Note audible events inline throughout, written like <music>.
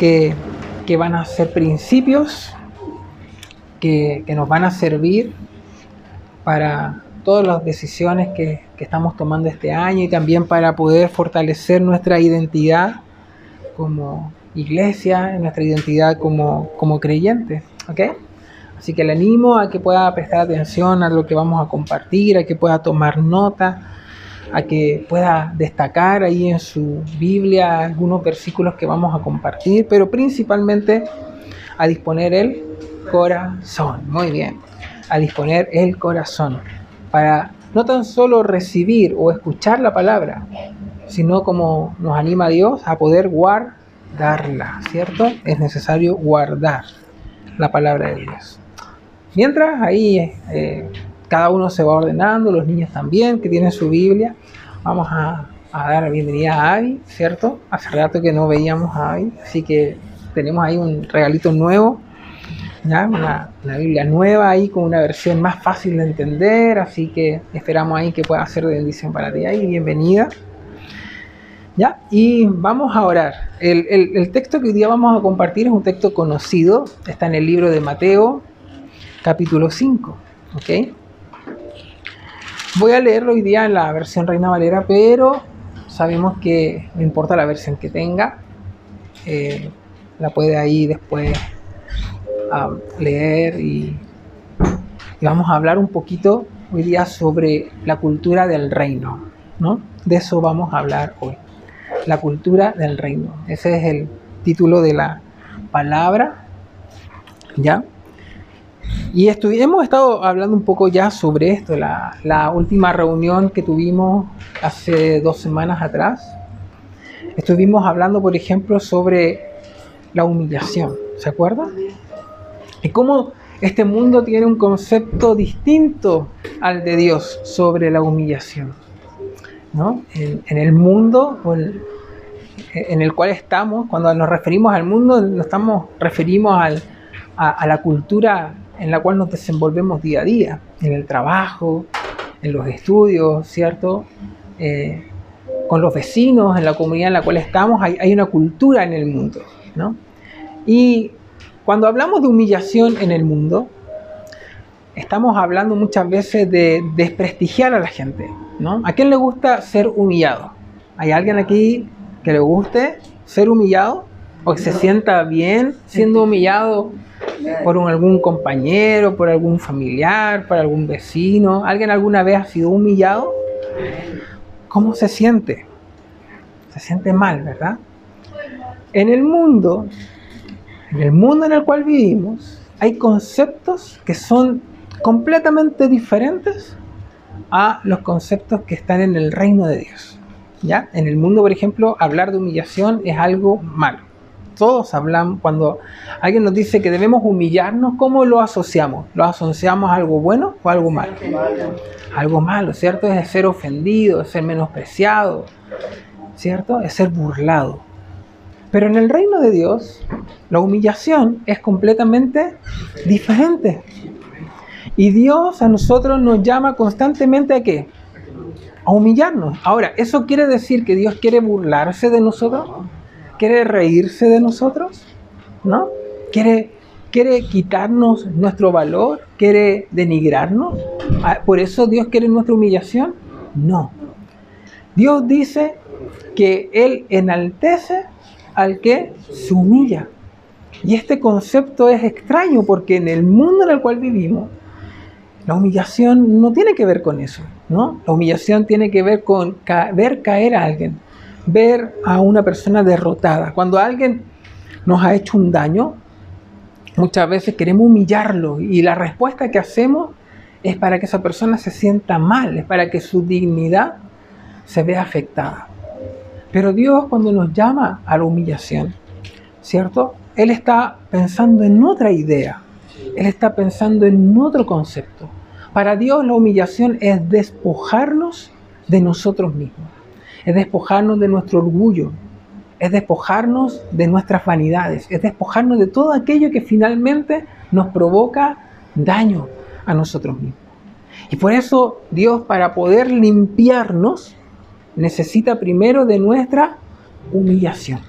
que, van a ser principios que, nos van a servir para todas las decisiones que, que, estamos tomando este año y también para poder fortalecer nuestra identidad como iglesia, nuestra identidad como, como creyentes. ¿ok? Así que le animo a que pueda prestar atención a lo que vamos a compartir, a que pueda tomar nota a que pueda destacar ahí en su Biblia algunos versículos que vamos a compartir, pero principalmente a disponer el corazón. Muy bien, a disponer el corazón para no tan solo recibir o escuchar la palabra, sino como nos anima Dios a poder guardarla, ¿cierto? Es necesario guardar la palabra de Dios. Mientras ahí eh, cada uno se va ordenando, los niños también que tienen su Biblia. Vamos a, dar la bienvenida a Avi, ¿cierto? Hace rato que no veíamos a Avi, así que tenemos ahí un regalito nuevo, ¿ya? Una, Biblia nueva ahí con una versión más fácil de entender, así que esperamos ahí que pueda ser de bendición para ti ahí, bienvenida. ¿Ya? Y vamos a orar. El, el texto que hoy día vamos a compartir es un texto conocido, está en el libro de Mateo, capítulo 5, ¿ok? Voy a leerlo hoy día en la versión Reina Valera, pero sabemos que no importa la versión que tenga, eh, la puede ahí después leer y, vamos a hablar un poquito hoy día sobre la cultura del reino, ¿no? De eso vamos a hablar hoy, la cultura del reino. Ese es el título de la palabra, ¿ya? Y hemos estado hablando un poco ya sobre esto, la, última reunión que tuvimos hace dos semanas atrás. Estuvimos hablando, por ejemplo, sobre la humillación, ¿se acuerdan? Y cómo este mundo tiene un concepto distinto al de Dios sobre la humillación. ¿no? En, el mundo en el cual estamos, cuando nos referimos al mundo, nos estamos, referimos a la cultura en la cual nos desenvolvemos día a día, en el trabajo, en los estudios, ¿cierto? Eh, con los vecinos, en la comunidad en la cual estamos, hay, una cultura en el mundo, ¿no? Y cuando hablamos de humillación en el mundo, estamos hablando muchas veces de desprestigiar a la gente, ¿no? ¿A quién le gusta ser humillado? ¿Hay alguien aquí que le guste ser humillado? ¿O que se sienta bien siendo humillado por algún compañero, por algún familiar, por algún vecino. ¿Alguien alguna vez ha sido humillado? ¿Cómo se siente? Se siente mal, ¿verdad? En el mundo, en el mundo en el cual vivimos, hay conceptos que son completamente diferentes a los conceptos que están en el reino de Dios. ¿Ya? En el mundo, por ejemplo, hablar de humillación es algo malo todos hablan, cuando alguien nos dice que debemos humillarnos, ¿cómo lo asociamos? ¿Lo asociamos a algo bueno o algo malo? Algo malo, ¿cierto? Es ser ofendido, es ser menospreciado, ¿cierto? Es ser burlado. Pero en el reino de Dios, la humillación es completamente diferente. Y Dios a nosotros nos llama constantemente a qué? A humillarnos. Ahora, ¿eso quiere decir que Dios quiere burlarse de nosotros? Quiere reírse de nosotros, ¿no? Quiere, quiere quitarnos nuestro valor, quiere denigrarnos. Ah, ¿Por eso Dios quiere nuestra humillación? No. Dios dice que Él enaltece al que se humilla. Y este concepto es extraño porque en el mundo en el cual vivimos, la humillación no tiene que ver con eso, ¿no? La humillación tiene que ver con ver caer a alguien, ver a una persona derrotada. Cuando alguien nos ha hecho un daño, muchas veces queremos humillarlo y la respuesta que hacemos es para que esa persona se sienta mal, es para que su dignidad se vea afectada. Pero Dios cuando nos llama a la humillación, ¿cierto? Él está pensando en otra idea, Él está pensando en otro concepto. Para Dios la humillación es despojarnos de nosotros mismos es despojarnos de nuestro orgullo, es despojarnos de nuestras vanidades, es despojarnos de todo aquello que finalmente nos provoca daño a nosotros mismos. Y por eso Dios, para poder limpiarnos, necesita primero de nuestra humillación.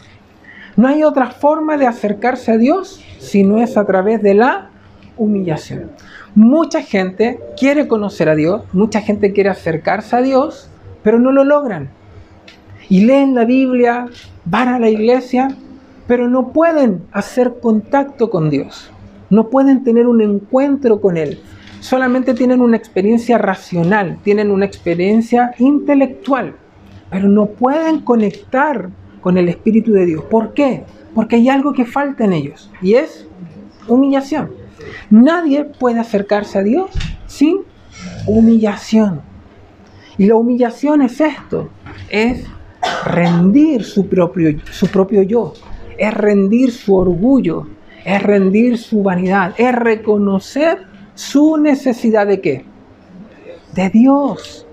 No hay otra forma de acercarse a Dios si no es a través de la humillación. Mucha gente quiere conocer a Dios, mucha gente quiere acercarse a Dios, pero no lo logran. Y leen la Biblia, van a la iglesia, pero no pueden hacer contacto con Dios. No pueden tener un encuentro con Él. Solamente tienen una experiencia racional, tienen una experiencia intelectual, pero no pueden conectar con el Espíritu de Dios. ¿Por qué? Porque hay algo que falta en ellos y es humillación. Nadie puede acercarse a Dios sin humillación. Y la humillación es esto, es rendir su propio, su propio yo, es rendir su orgullo, es rendir su vanidad, es reconocer su necesidad de qué? De Dios.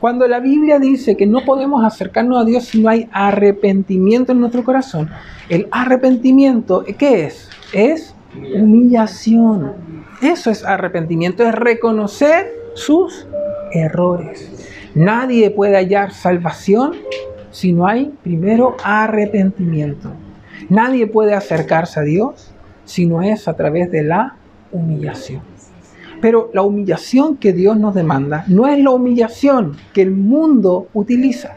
Cuando la Biblia dice que no podemos acercarnos a Dios si no hay arrepentimiento en nuestro corazón, el arrepentimiento, ¿qué es? Es humillación. Eso es arrepentimiento, es reconocer sus errores. Nadie puede hallar salvación si no hay primero arrepentimiento. Nadie puede acercarse a Dios si no es a través de la humillación. Pero la humillación que Dios nos demanda no es la humillación que el mundo utiliza.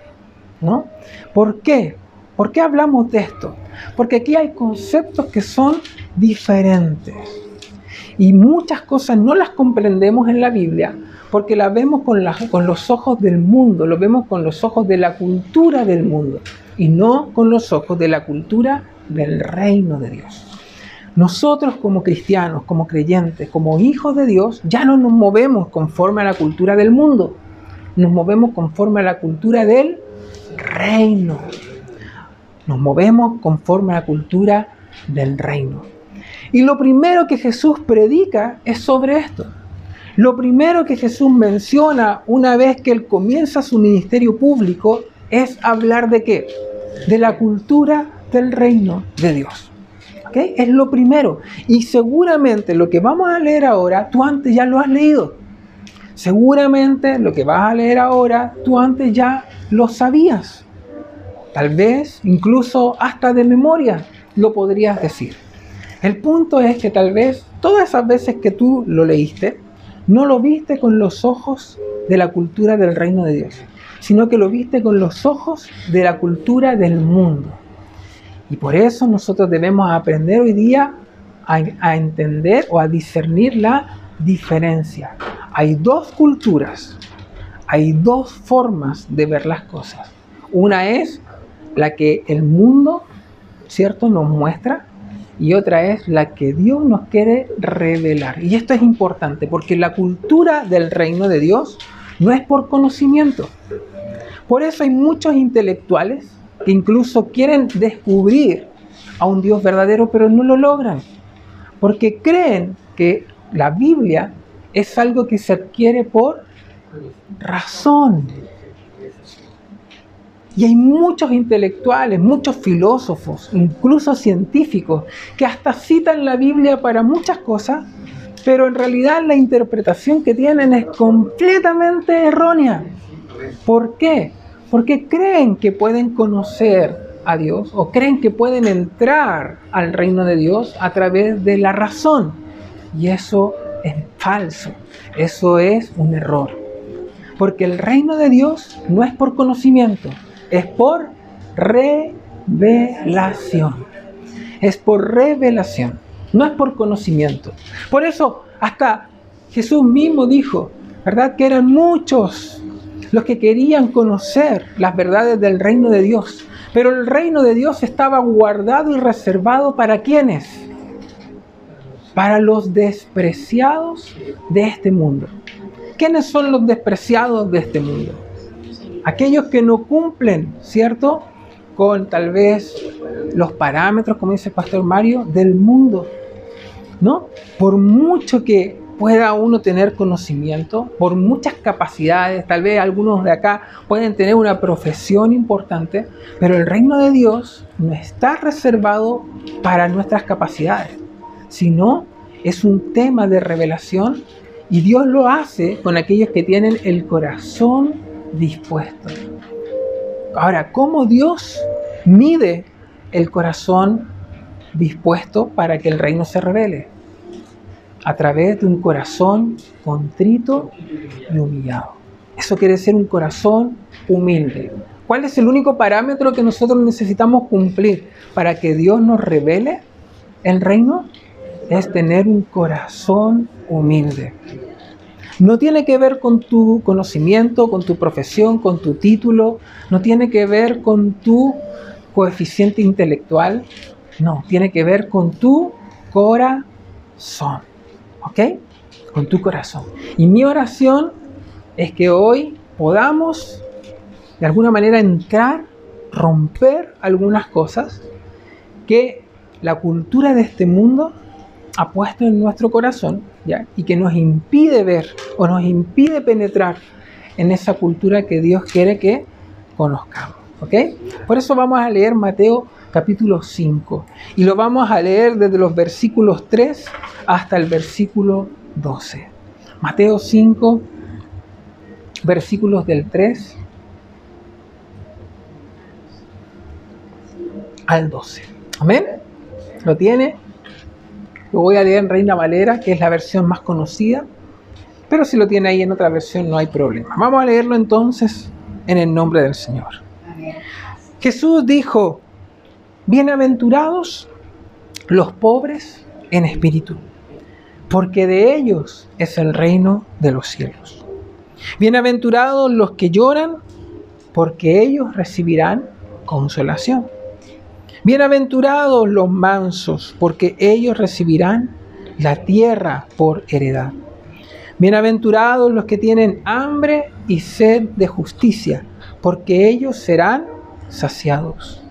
¿no? ¿Por qué? ¿Por qué hablamos de esto? Porque aquí hay conceptos que son diferentes. Y muchas cosas no las comprendemos en la Biblia porque las vemos con, con los ojos del mundo, lo vemos con los ojos de la cultura del mundo y no con los ojos de la cultura del reino de Dios. Nosotros como cristianos, como creyentes, como hijos de Dios, ya no nos movemos conforme a la cultura del mundo, nos movemos conforme a la cultura del reino. Nos movemos conforme a la cultura del reino. Y lo primero que Jesús predica es sobre esto. Lo primero que Jesús menciona una vez que él comienza su ministerio público es hablar de qué? De la cultura del reino de Dios. ¿Okay? Es lo primero. Y seguramente lo que vamos a leer ahora, tú antes ya lo has leído. Seguramente lo que vas a leer ahora, tú antes ya lo sabías. Tal vez incluso hasta de memoria lo podrías decir. El punto es que tal vez todas esas veces que tú lo leíste, no lo viste con los ojos de la cultura del reino de Dios, sino que lo viste con los ojos de la cultura del mundo. Y por eso nosotros debemos aprender hoy día a, entender o a discernir la diferencia. Hay dos culturas, hay dos formas de ver las cosas. Una es la que el mundo, ¿cierto?, nos muestra y otra es la que Dios nos quiere revelar. Y esto es importante porque la cultura del reino de Dios no es por conocimiento. Por eso hay muchos intelectuales que incluso quieren descubrir a un Dios verdadero, pero no lo logran. Porque creen que la Biblia es algo que se adquiere por razón. Y hay muchos intelectuales, muchos filósofos, incluso científicos, que hasta citan la Biblia para muchas cosas, pero en realidad la interpretación que tienen es completamente errónea. ¿Por qué? Porque creen que pueden conocer a Dios o creen que pueden entrar al reino de Dios a través de la razón. Y eso es falso, eso es un error. Porque el reino de Dios no es por conocimiento, es por revelación. Es por revelación, no es por conocimiento. Por eso hasta Jesús mismo dijo, ¿verdad? Que eran muchos los que querían conocer las verdades del reino de Dios. Pero el reino de Dios estaba guardado y reservado para quienes? Para los despreciados de este mundo. ¿Quiénes son los despreciados de este mundo? Aquellos que no cumplen, ¿cierto? Con tal vez los parámetros, como dice el pastor Mario, del mundo, ¿no? Por mucho que pueda uno tener conocimiento, por muchas capacidades, tal vez algunos de acá pueden tener una profesión importante, pero el reino de Dios no está reservado para nuestras capacidades, sino es un tema de revelación y Dios lo hace con aquellos que tienen el corazón dispuesto. Ahora, ¿cómo Dios mide el corazón dispuesto para que el reino se revele? A través de un corazón contrito y humillado. Eso quiere decir un corazón humilde. ¿Cuál es el único parámetro que nosotros necesitamos cumplir para que Dios nos revele el reino? Es tener un corazón humilde. No tiene que ver con tu conocimiento, con tu profesión, con tu título, no tiene que ver con tu coeficiente intelectual, no, tiene que ver con tu corazón, ¿ok? Con tu corazón. Y mi oración es que hoy podamos de alguna manera entrar, romper algunas cosas que la cultura de este mundo ha puesto en nuestro corazón ¿ya? y que nos impide ver o nos impide penetrar en esa cultura que Dios quiere que conozcamos. ¿ok? Por eso vamos a leer Mateo capítulo 5 y lo vamos a leer desde los versículos 3 hasta el versículo 12. Mateo 5, versículos del 3 al 12. Amén. ¿Lo tiene? Lo voy a leer en Reina Valera, que es la versión más conocida, pero si lo tiene ahí en otra versión no hay problema. Vamos a leerlo entonces en el nombre del Señor. Jesús dijo, bienaventurados los pobres en espíritu, porque de ellos es el reino de los cielos. Bienaventurados los que lloran, porque ellos recibirán consolación. Bienaventurados los mansos, porque ellos recibirán la tierra por heredad. Bienaventurados los que tienen hambre y sed de justicia, porque ellos serán saciados.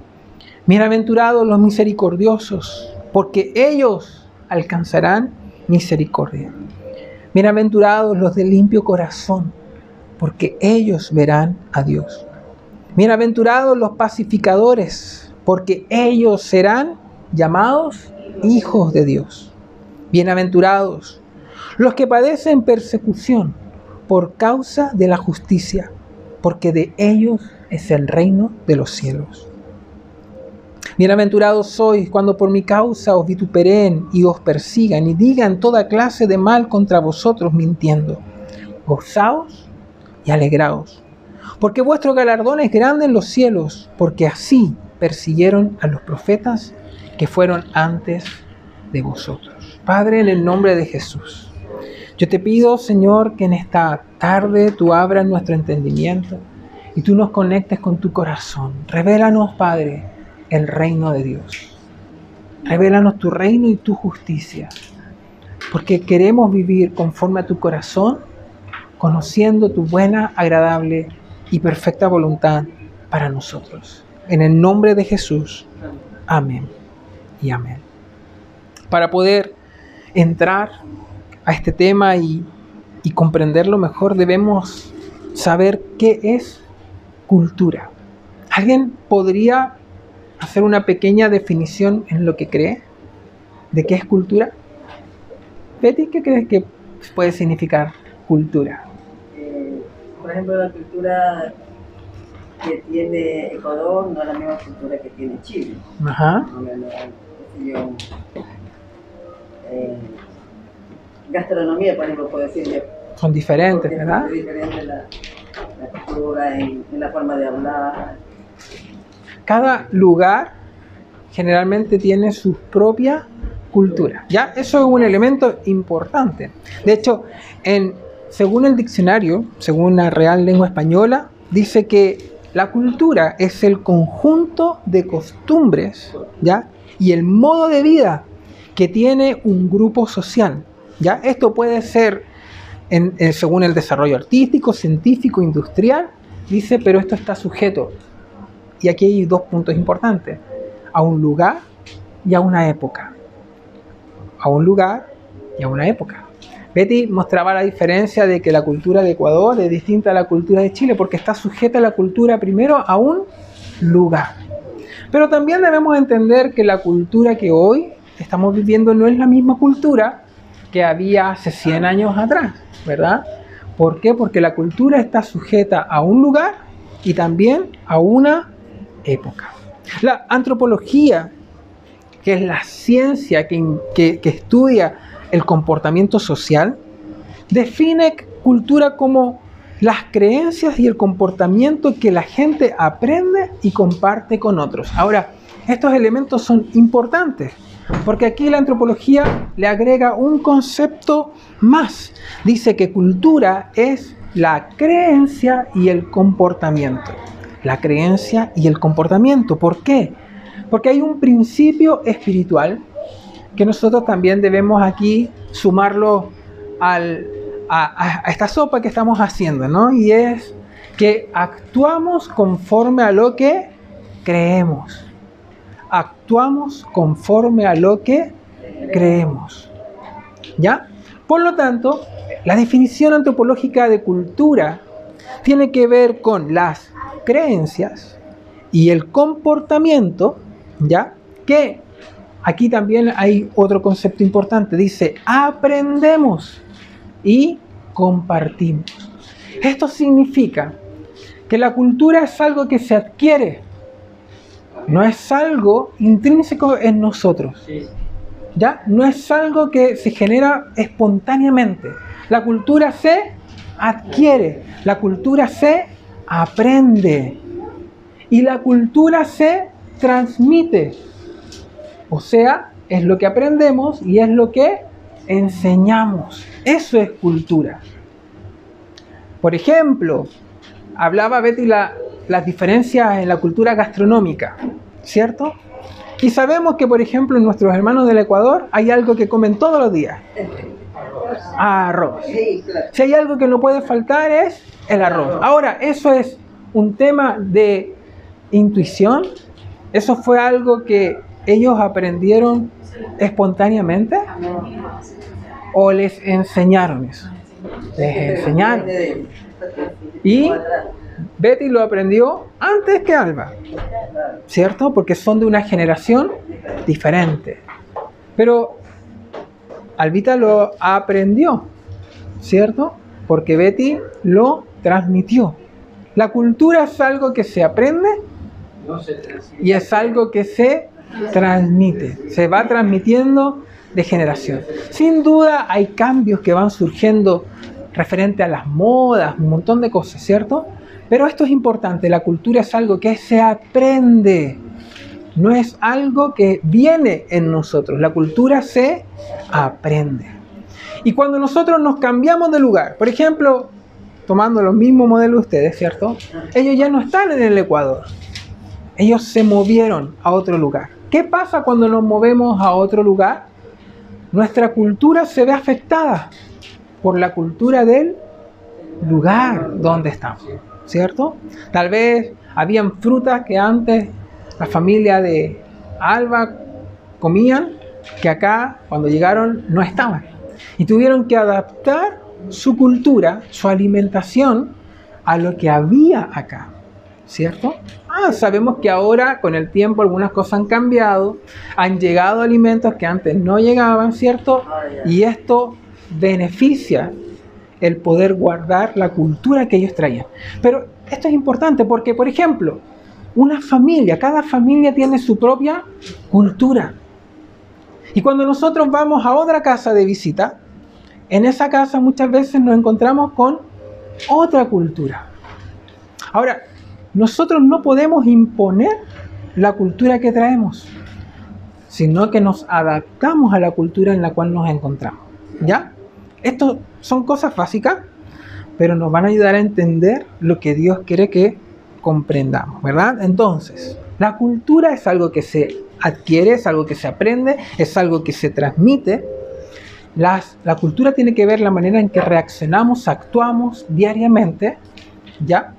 Bienaventurados los misericordiosos, porque ellos alcanzarán misericordia. Bienaventurados los de limpio corazón, porque ellos verán a Dios. Bienaventurados los pacificadores, porque ellos serán llamados hijos de Dios. Bienaventurados los que padecen persecución por causa de la justicia, porque de ellos es el reino de los cielos. Bienaventurados sois cuando por mi causa os vituperen y os persigan y digan toda clase de mal contra vosotros mintiendo. Gozaos y alegraos, porque vuestro galardón es grande en los cielos, porque así persiguieron a los profetas que fueron antes de vosotros. Padre, en el nombre de Jesús, yo te pido, Señor, que en esta tarde tú abras nuestro entendimiento y tú nos conectes con tu corazón. Revélanos, Padre, el reino de Dios. Revélanos tu reino y tu justicia, porque queremos vivir conforme a tu corazón, conociendo tu buena, agradable y perfecta voluntad para nosotros. En el nombre de Jesús. Amén y amén. Para poder entrar a este tema y, comprenderlo mejor, debemos saber qué es cultura. ¿Alguien podría hacer una pequeña definición en lo que cree de qué es cultura? Betty, ¿qué crees que puede significar cultura? Eh, por ejemplo, la cultura que tiene Ecuador no es la misma cultura que tiene Chile. Ajá. Eh, gastronomía, por ejemplo, puedo decir. Son diferentes, ¿verdad? Es diferente la, la cultura, en, en la forma de hablar. Cada lugar generalmente tiene su propia cultura. ¿ya? Eso es un elemento importante. De hecho, en, según el diccionario, según la Real Lengua Española, dice que la cultura es el conjunto de costumbres, ¿ya? Y el modo de vida que tiene un grupo social, ¿ya? Esto puede ser según el desarrollo artístico, científico, industrial, dice, pero esto está sujeto. Y aquí hay dos puntos importantes, a un lugar y a una época. A un lugar y a una época. Betty mostraba la diferencia de que la cultura de Ecuador es distinta a la cultura de Chile porque está sujeta a la cultura primero a un lugar. Pero también debemos entender que la cultura que hoy estamos viviendo no es la misma cultura que había hace 100 años atrás, ¿verdad? ¿Por qué? Porque la cultura está sujeta a un lugar y también a una época. La antropología, que es la ciencia que, que, que estudia el comportamiento social, define cultura como las creencias y el comportamiento que la gente aprende y comparte con otros. Ahora, estos elementos son importantes porque aquí la antropología le agrega un concepto más. Dice que cultura es la creencia y el comportamiento. La creencia y el comportamiento. ¿Por qué? Porque hay un principio espiritual que nosotros también debemos aquí sumarlo al, a, esta sopa que estamos haciendo, ¿no? Y es que actuamos conforme a lo que creemos. Actuamos conforme a lo que creemos. ¿Ya? Por lo tanto, la definición antropológica de cultura tiene que ver con las creencias y el comportamiento, ¿ya? Que aquí también hay otro concepto importante, dice, aprendemos y compartimos. Esto significa que la cultura es algo que se adquiere, no es algo intrínseco en nosotros. ¿Ya? No es algo que se genera espontáneamente. La cultura se adquiere, la cultura se aprende y la cultura se transmite. O sea, es lo que aprendemos y es lo que enseñamos. Eso es cultura. Por ejemplo, hablaba Betty la, las diferencias en la cultura gastronómica, ¿cierto? Y sabemos que, por ejemplo, en nuestros hermanos del Ecuador hay algo que comen todos los días. Arroz. Si hay algo que no puede faltar es el arroz. Ahora, ¿eso es un tema de intuición? ¿Eso fue algo que ellos aprendieron espontáneamente? ¿O les enseñaron eso? Les enseñaron. Y Betty lo aprendió antes que Alba, ¿cierto? Porque son de una generación diferente. Pero Albita lo aprendió, ¿cierto? Porque Betty lo transmitió. La cultura es algo que se aprende y es algo que se transmite, se va transmitiendo de generación. Sin duda hay cambios que van surgiendo referente a las modas, un montón de cosas, ¿cierto? Pero esto es importante, la cultura es algo que se aprende, no es algo que viene en nosotros, la cultura se aprende. Y cuando nosotros nos cambiamos de lugar, por ejemplo, tomando los mismos modelos de ustedes, ¿cierto? Ellos ya no están en el Ecuador, ellos se movieron a otro lugar. ¿Qué pasa cuando nos movemos a otro lugar? Nuestra cultura se ve afectada por la cultura del lugar donde estamos, ¿cierto? Tal vez habían frutas que antes la familia de Alba comían que acá cuando llegaron no estaban. Y tuvieron que adaptar su cultura, su alimentación a lo que había acá, ¿cierto? Ah, sabemos que ahora con el tiempo algunas cosas han cambiado, han llegado alimentos que antes no llegaban, ¿cierto? Y esto beneficia el poder guardar la cultura que ellos traían. Pero esto es importante porque, por ejemplo, una familia, cada familia tiene su propia cultura. Y cuando nosotros vamos a otra casa de visita, en esa casa muchas veces nos encontramos con otra cultura. Ahora, nosotros no podemos imponer la cultura que traemos, sino que nos adaptamos a la cultura en la cual nos encontramos. ¿Ya? Esto son cosas básicas, pero nos van a ayudar a entender lo que Dios quiere que comprendamos, ¿verdad? Entonces, la cultura es algo que se adquiere, es algo que se aprende, es algo que se transmite. Las, la cultura tiene que ver la manera en que reaccionamos, actuamos diariamente, ¿ya?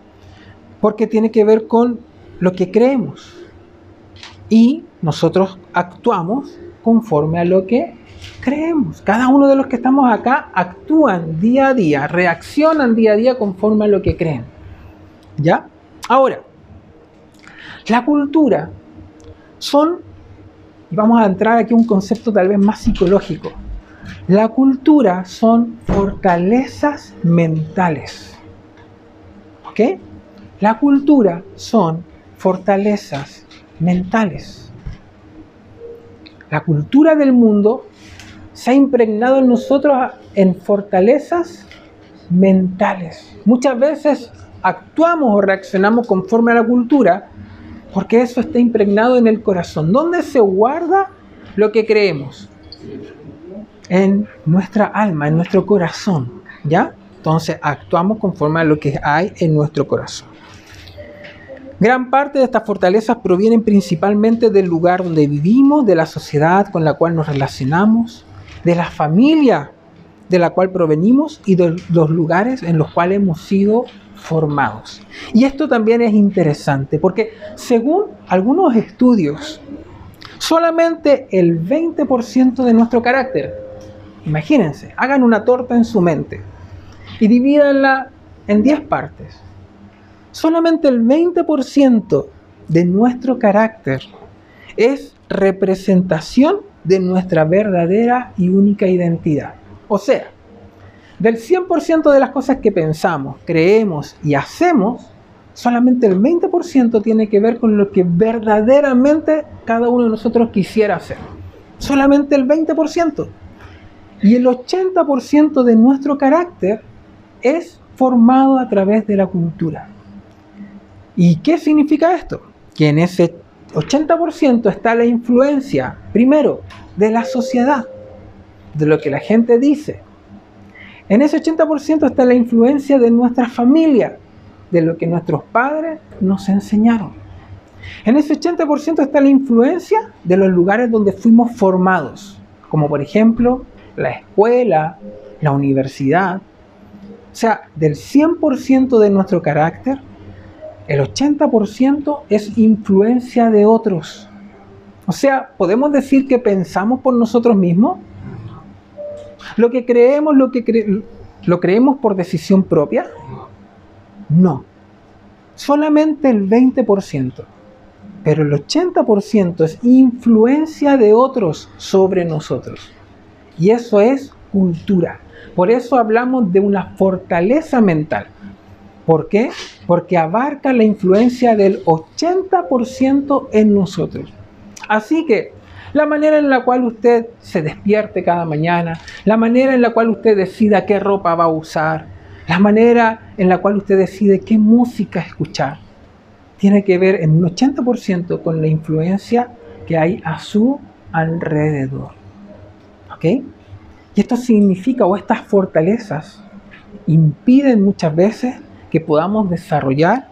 Porque tiene que ver con lo que creemos. Y nosotros actuamos conforme a lo que creemos. Cada uno de los que estamos acá actúan día a día, reaccionan día a día conforme a lo que creen. ¿Ya? Ahora, la cultura son, y vamos a entrar aquí a un concepto tal vez más psicológico, la cultura son fortalezas mentales. ¿Ok? La cultura son fortalezas mentales. La cultura del mundo se ha impregnado en nosotros en fortalezas mentales. Muchas veces actuamos o reaccionamos conforme a la cultura porque eso está impregnado en el corazón. ¿Dónde se guarda lo que creemos? En nuestra alma, en nuestro corazón. ¿Ya? Entonces actuamos conforme a lo que hay en nuestro corazón. Gran parte de estas fortalezas provienen principalmente del lugar donde vivimos, de la sociedad con la cual nos relacionamos, de la familia de la cual provenimos y de los lugares en los cuales hemos sido formados. Y esto también es interesante porque según algunos estudios, solamente el 20% de nuestro carácter, imagínense, hagan una torta en su mente y divídanla en 10 partes. Solamente el 20% de nuestro carácter es representación de nuestra verdadera y única identidad. O sea, del 100% de las cosas que pensamos, creemos y hacemos, solamente el 20% tiene que ver con lo que verdaderamente cada uno de nosotros quisiera hacer. Solamente el 20%. Y el 80% de nuestro carácter es formado a través de la cultura. ¿Y qué significa esto? Que en ese 80% está la influencia, primero, de la sociedad, de lo que la gente dice. En ese 80% está la influencia de nuestra familia, de lo que nuestros padres nos enseñaron. En ese 80% está la influencia de los lugares donde fuimos formados, como por ejemplo la escuela, la universidad. O sea, del 100% de nuestro carácter, el 80% es influencia de otros. O sea, ¿podemos decir que pensamos por nosotros mismos? ¿Lo que creemos, lo, que creemos por decisión propia? No. Solamente el 20%. Pero el 80% es influencia de otros sobre nosotros. Y eso es cultura. Por eso hablamos de una fortaleza mental. ¿Por qué? Porque abarca la influencia del 80% en nosotros. Así que la manera en la cual usted se despierte cada mañana, la manera en la cual usted decida qué ropa va a usar, la manera en la cual usted decide qué música escuchar, tiene que ver en un 80% con la influencia que hay a su alrededor. ¿Ok? Y esto significa, o estas fortalezas impiden muchas veces que podamos desarrollar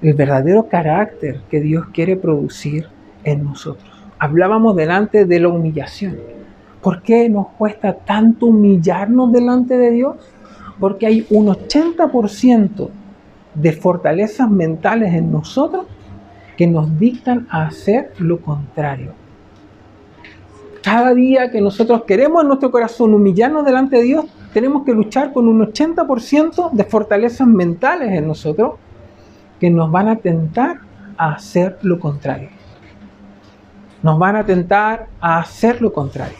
el verdadero carácter que Dios quiere producir en nosotros hablábamos delante de la humillación. ¿Por qué nos cuesta tanto humillarnos delante de Dios? Porque hay un 80% de fortalezas mentales en nosotros que nos dictan a hacer lo contrario. Cada día que nosotros queremos en nuestro corazón humillarnos delante de Dios, tenemos que luchar con un 80% de fortalezas mentales en nosotros que nos van a tentar a hacer lo contrario nos van a tentar a hacer lo contrario.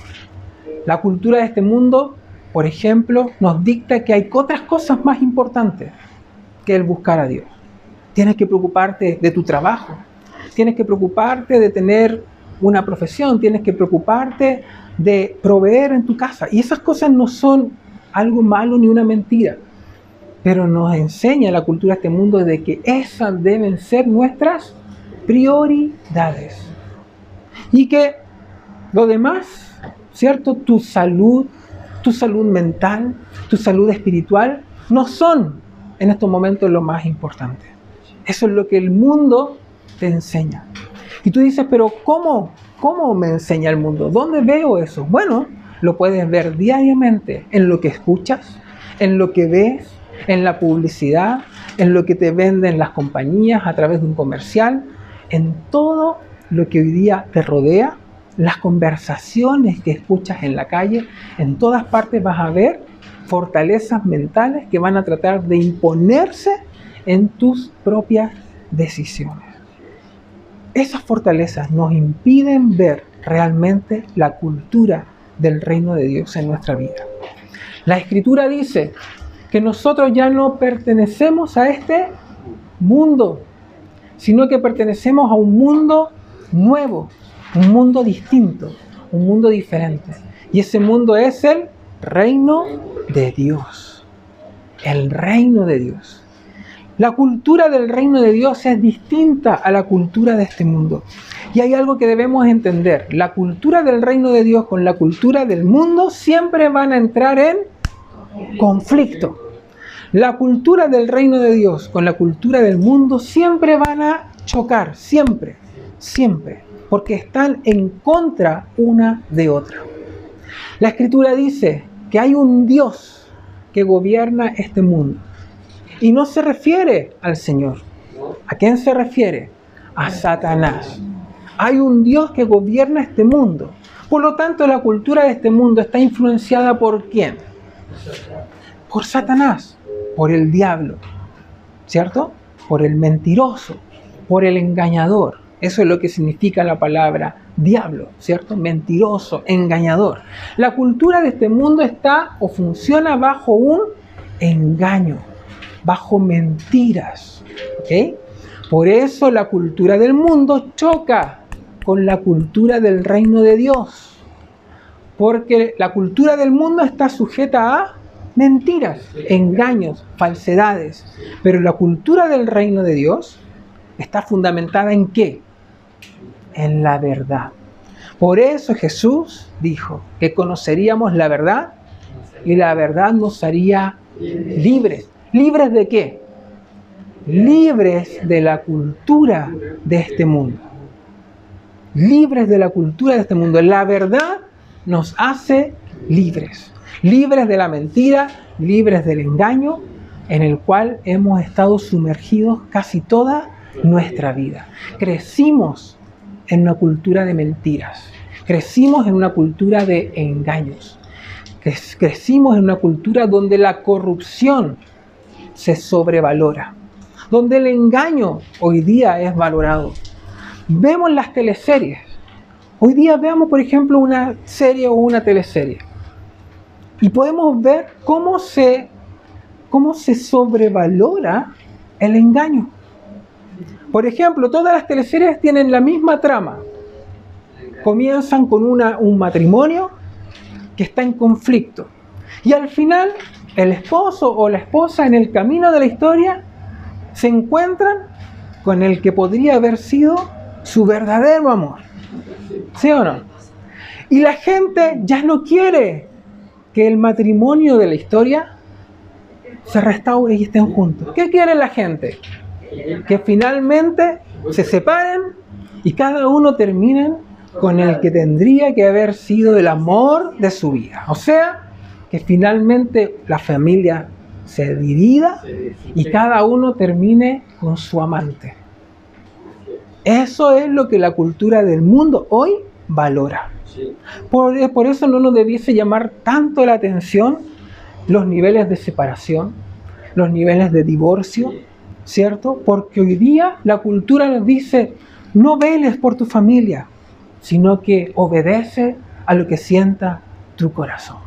La cultura de este mundo, por ejemplo, nos dicta que hay otras cosas más importantes que el buscar a Dios. Tienes que preocuparte de tu trabajo, tienes que preocuparte de tener una profesión, tienes que preocuparte de proveer en tu casa. Y esas cosas no son algo malo ni una mentira, pero nos enseña la cultura de este mundo de que esas deben ser nuestras prioridades. Y que lo demás, ¿cierto? Tu salud, tu salud mental, tu salud espiritual, no son en estos momentos lo más importante. Eso es lo que el mundo te enseña. Y tú dices, pero ¿cómo? ¿Cómo me enseña el mundo? ¿Dónde veo eso? Bueno, lo puedes ver diariamente en lo que escuchas, en lo que ves, en la publicidad, en lo que te venden las compañías a través de un comercial, en todo lo que hoy día te rodea, las conversaciones que escuchas en la calle, en todas partes vas a ver fortalezas mentales que van a tratar de imponerse en tus propias decisiones. Esas fortalezas nos impiden ver realmente la cultura del reino de Dios en nuestra vida. La escritura dice que nosotros ya no pertenecemos a este mundo, sino que pertenecemos a un mundo nuevo, un mundo distinto, un mundo diferente. Y ese mundo es el reino de Dios. El reino de Dios. La cultura del reino de Dios es distinta a la cultura de este mundo. Y hay algo que debemos entender. La cultura del reino de Dios con la cultura del mundo siempre van a entrar en conflicto. La cultura del reino de Dios con la cultura del mundo siempre van a chocar, siempre, siempre, porque están en contra una de otra. La escritura dice que hay un Dios que gobierna este mundo. Y no se refiere al Señor. ¿A quién se refiere? A Satanás. Hay un Dios que gobierna este mundo. Por lo tanto, la cultura de este mundo está influenciada por quién? Por Satanás, por el diablo, ¿cierto? Por el mentiroso, por el engañador. Eso es lo que significa la palabra diablo, ¿cierto? Mentiroso, engañador. La cultura de este mundo está o funciona bajo un engaño, bajo mentiras. Por eso la cultura del mundo choca con la cultura del reino de Dios. Porque la cultura del mundo está sujeta a mentiras, engaños, falsedades. Pero la cultura del reino de Dios está fundamentada en qué? En la verdad. Por eso Jesús dijo que conoceríamos la verdad y la verdad nos haría libres. ¿Libres de qué? Libres de la cultura de este mundo. Libres de la cultura de este mundo. La verdad nos hace libres. Libres de la mentira, libres del engaño en el cual hemos estado sumergidos casi toda nuestra vida. Crecimos en una cultura de mentiras. Crecimos en una cultura de engaños. Crecimos en una cultura donde la corrupción se sobrevalora, donde el engaño hoy día es valorado. Vemos las teleseries. Hoy día veamos, por ejemplo, una serie o una teleserie. Y podemos ver cómo se, cómo se sobrevalora el engaño. Por ejemplo, todas las teleseries tienen la misma trama. Comienzan con una, un matrimonio que está en conflicto. Y al final, el esposo o la esposa en el camino de la historia se encuentran con el que podría haber sido su verdadero amor. ¿Sí o no? Y la gente ya no quiere que el matrimonio de la historia se restaure y estén juntos. ¿Qué quiere la gente? Que finalmente se separen y cada uno termine con el que tendría que haber sido el amor de su vida. O sea, que finalmente la familia se divida y cada uno termine con su amante. Eso es lo que la cultura del mundo hoy valora. Por, por, eso no nos debiese llamar tanto la atención los niveles de separación, los niveles de divorcio, ¿cierto? Porque hoy día la cultura nos dice, no veles por tu familia, sino que obedece a lo que sienta tu corazón.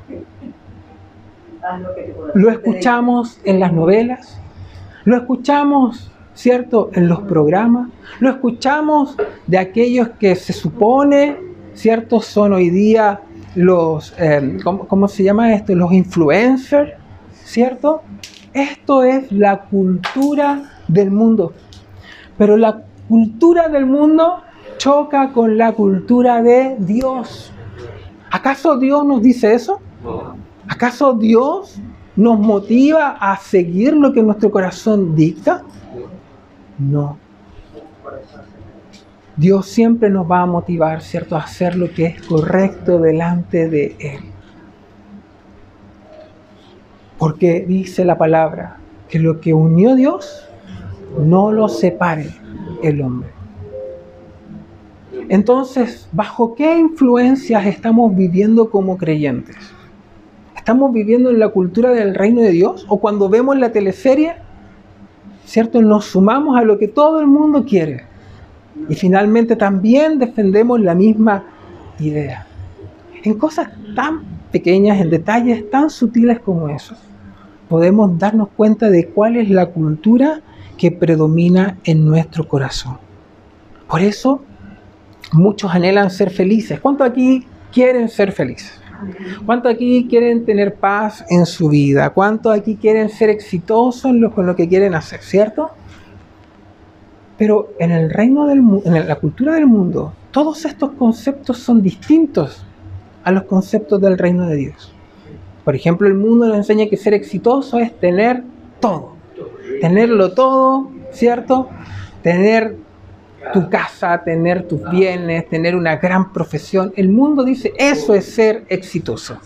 Lo escuchamos en las novelas, lo escuchamos, ¿cierto?, en los programas, lo escuchamos de aquellos que se supone, ¿cierto?, son hoy día los, eh, ¿cómo, ¿cómo se llama esto?, los influencers, ¿cierto? Esto es la cultura del mundo. Pero la cultura del mundo choca con la cultura de Dios. ¿Acaso Dios nos dice eso? ¿Acaso Dios nos motiva a seguir lo que nuestro corazón dicta? No. Dios siempre nos va a motivar, ¿cierto?, a hacer lo que es correcto delante de Él. Porque dice la palabra que lo que unió Dios no lo separe el hombre. Entonces, ¿bajo qué influencias estamos viviendo como creyentes? ¿Estamos viviendo en la cultura del reino de Dios? ¿O cuando vemos la teleserie, ¿cierto? Nos sumamos a lo que todo el mundo quiere. Y finalmente también defendemos la misma idea. En cosas tan pequeñas, en detalles tan sutiles como esos, podemos darnos cuenta de cuál es la cultura que predomina en nuestro corazón. Por eso Muchos anhelan ser felices. ¿Cuántos aquí quieren ser felices? ¿Cuántos aquí quieren tener paz en su vida? ¿Cuántos aquí quieren ser exitosos con lo que quieren hacer? ¿Cierto? Pero en el reino del en la cultura del mundo, todos estos conceptos son distintos a los conceptos del reino de Dios. Por ejemplo, el mundo nos enseña que ser exitoso es tener todo. Tenerlo todo, ¿cierto? Tener tu casa, tener tus bienes, tener una gran profesión. El mundo dice, eso es ser exitoso.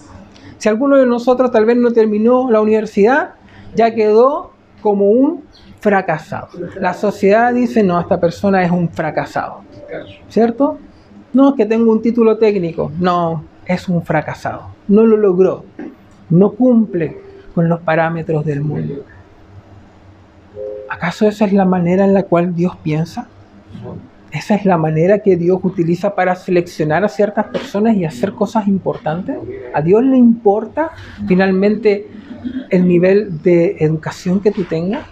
Si alguno de nosotros tal vez no terminó la universidad, ya quedó como un fracasado. La sociedad dice, no, esta persona es un fracasado. ¿Cierto? No es que tenga un título técnico, no, es un fracasado. No lo logró, no cumple con los parámetros del mundo. ¿Acaso esa es la manera en la cual Dios piensa? Esa es la manera que Dios utiliza para seleccionar a ciertas personas y hacer cosas importantes. ¿A Dios le importa finalmente el nivel de educación que tú tengas?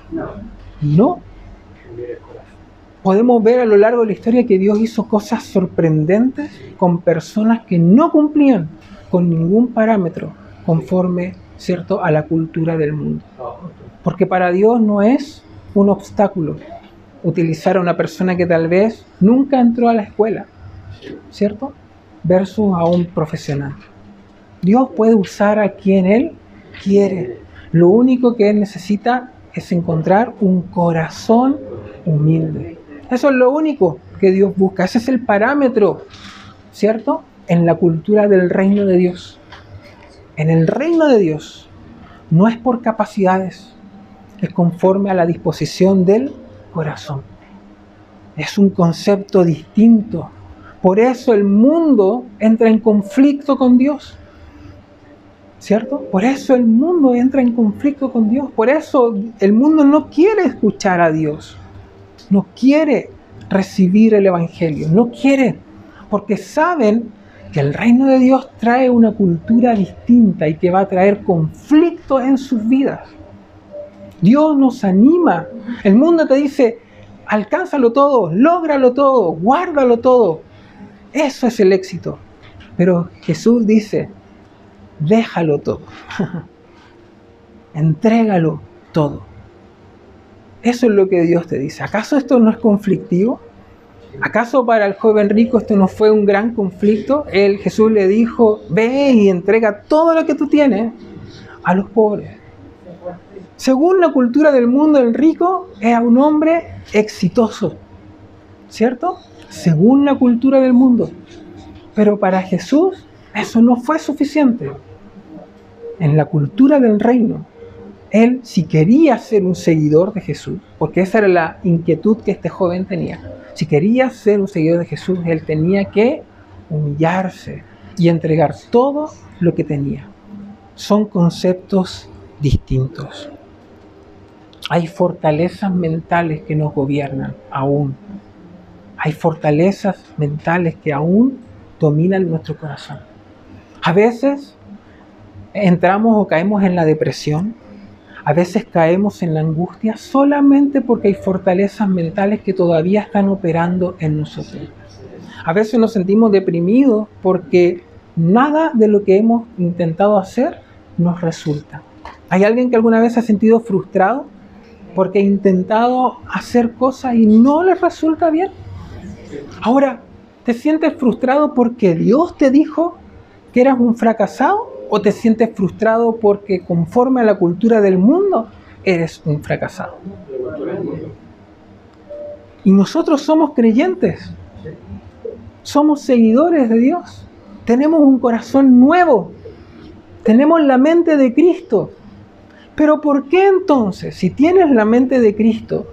No. Podemos ver a lo largo de la historia que Dios hizo cosas sorprendentes con personas que no cumplían con ningún parámetro conforme, ¿cierto?, a la cultura del mundo. Porque para Dios no es un obstáculo utilizar a una persona que tal vez nunca entró a la escuela, ¿cierto? Versus a un profesional. Dios puede usar a quien Él quiere. Lo único que Él necesita es encontrar un corazón humilde. Eso es lo único que Dios busca. Ese es el parámetro, ¿cierto? En la cultura del reino de Dios. En el reino de Dios no es por capacidades, es conforme a la disposición del corazón. Es un concepto distinto. Por eso el mundo entra en conflicto con Dios. ¿Cierto? Por eso el mundo entra en conflicto con Dios. Por eso el mundo no quiere escuchar a Dios. No quiere recibir el Evangelio. No quiere. Porque saben que el reino de Dios trae una cultura distinta y que va a traer conflicto en sus vidas. Dios nos anima. El mundo te dice, alcánzalo todo, lógralo todo, guárdalo todo. Eso es el éxito. Pero Jesús dice, déjalo todo. <laughs> Entrégalo todo. Eso es lo que Dios te dice. ¿Acaso esto no es conflictivo? ¿Acaso para el joven rico esto no fue un gran conflicto? Él, Jesús le dijo, ve y entrega todo lo que tú tienes a los pobres. Según la cultura del mundo, el rico era un hombre exitoso, ¿cierto? Según la cultura del mundo. Pero para Jesús eso no fue suficiente. En la cultura del reino, él si quería ser un seguidor de Jesús, porque esa era la inquietud que este joven tenía, si quería ser un seguidor de Jesús, él tenía que humillarse y entregar todo lo que tenía. Son conceptos distintos. Hay fortalezas mentales que nos gobiernan aún. Hay fortalezas mentales que aún dominan nuestro corazón. A veces entramos o caemos en la depresión, a veces caemos en la angustia solamente porque hay fortalezas mentales que todavía están operando en nosotros. A veces nos sentimos deprimidos porque nada de lo que hemos intentado hacer nos resulta. ¿Hay alguien que alguna vez ha sentido frustrado porque he intentado hacer cosas y no les resulta bien. Ahora, ¿te sientes frustrado porque Dios te dijo que eras un fracasado? ¿O te sientes frustrado porque conforme a la cultura del mundo eres un fracasado? Y nosotros somos creyentes, somos seguidores de Dios, tenemos un corazón nuevo, tenemos la mente de Cristo, pero ¿por qué entonces, si tienes la mente de Cristo,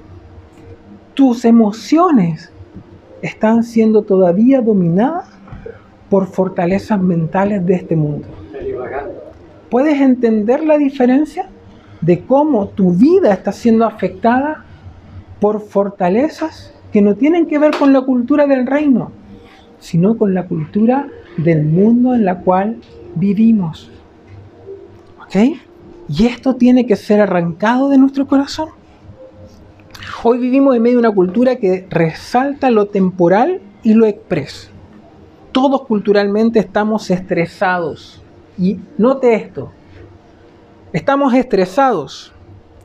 tus emociones están siendo todavía dominadas por fortalezas mentales de este mundo? ¿Puedes entender la diferencia de cómo tu vida está siendo afectada por fortalezas que no tienen que ver con la cultura del reino, sino con la cultura del mundo en la cual vivimos? ¿Ok? Y esto tiene que ser arrancado de nuestro corazón. Hoy vivimos en medio de una cultura que resalta lo temporal y lo expreso. Todos culturalmente estamos estresados. Y note esto, estamos estresados,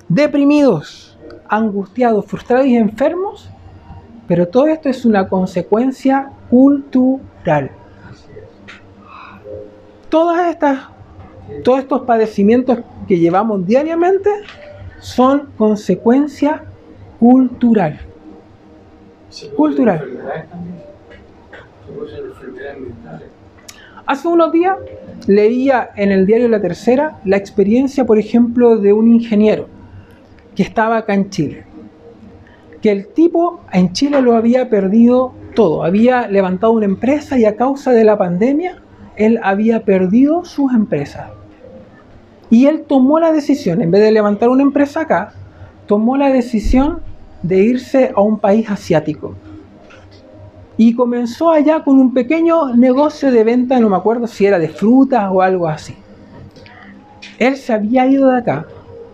deprimidos, angustiados, frustrados y enfermos, pero todo esto es una consecuencia cultural. Todas estas, todos estos padecimientos que llevamos diariamente son consecuencia cultural. Cultural. Hace unos días leía en el diario La Tercera la experiencia, por ejemplo, de un ingeniero que estaba acá en Chile. Que el tipo en Chile lo había perdido todo. Había levantado una empresa y a causa de la pandemia él había perdido sus empresas. Y él tomó la decisión, en vez de levantar una empresa acá, tomó la decisión de irse a un país asiático y comenzó allá con un pequeño negocio de venta, no me acuerdo si era de frutas o algo así. Él se había ido de acá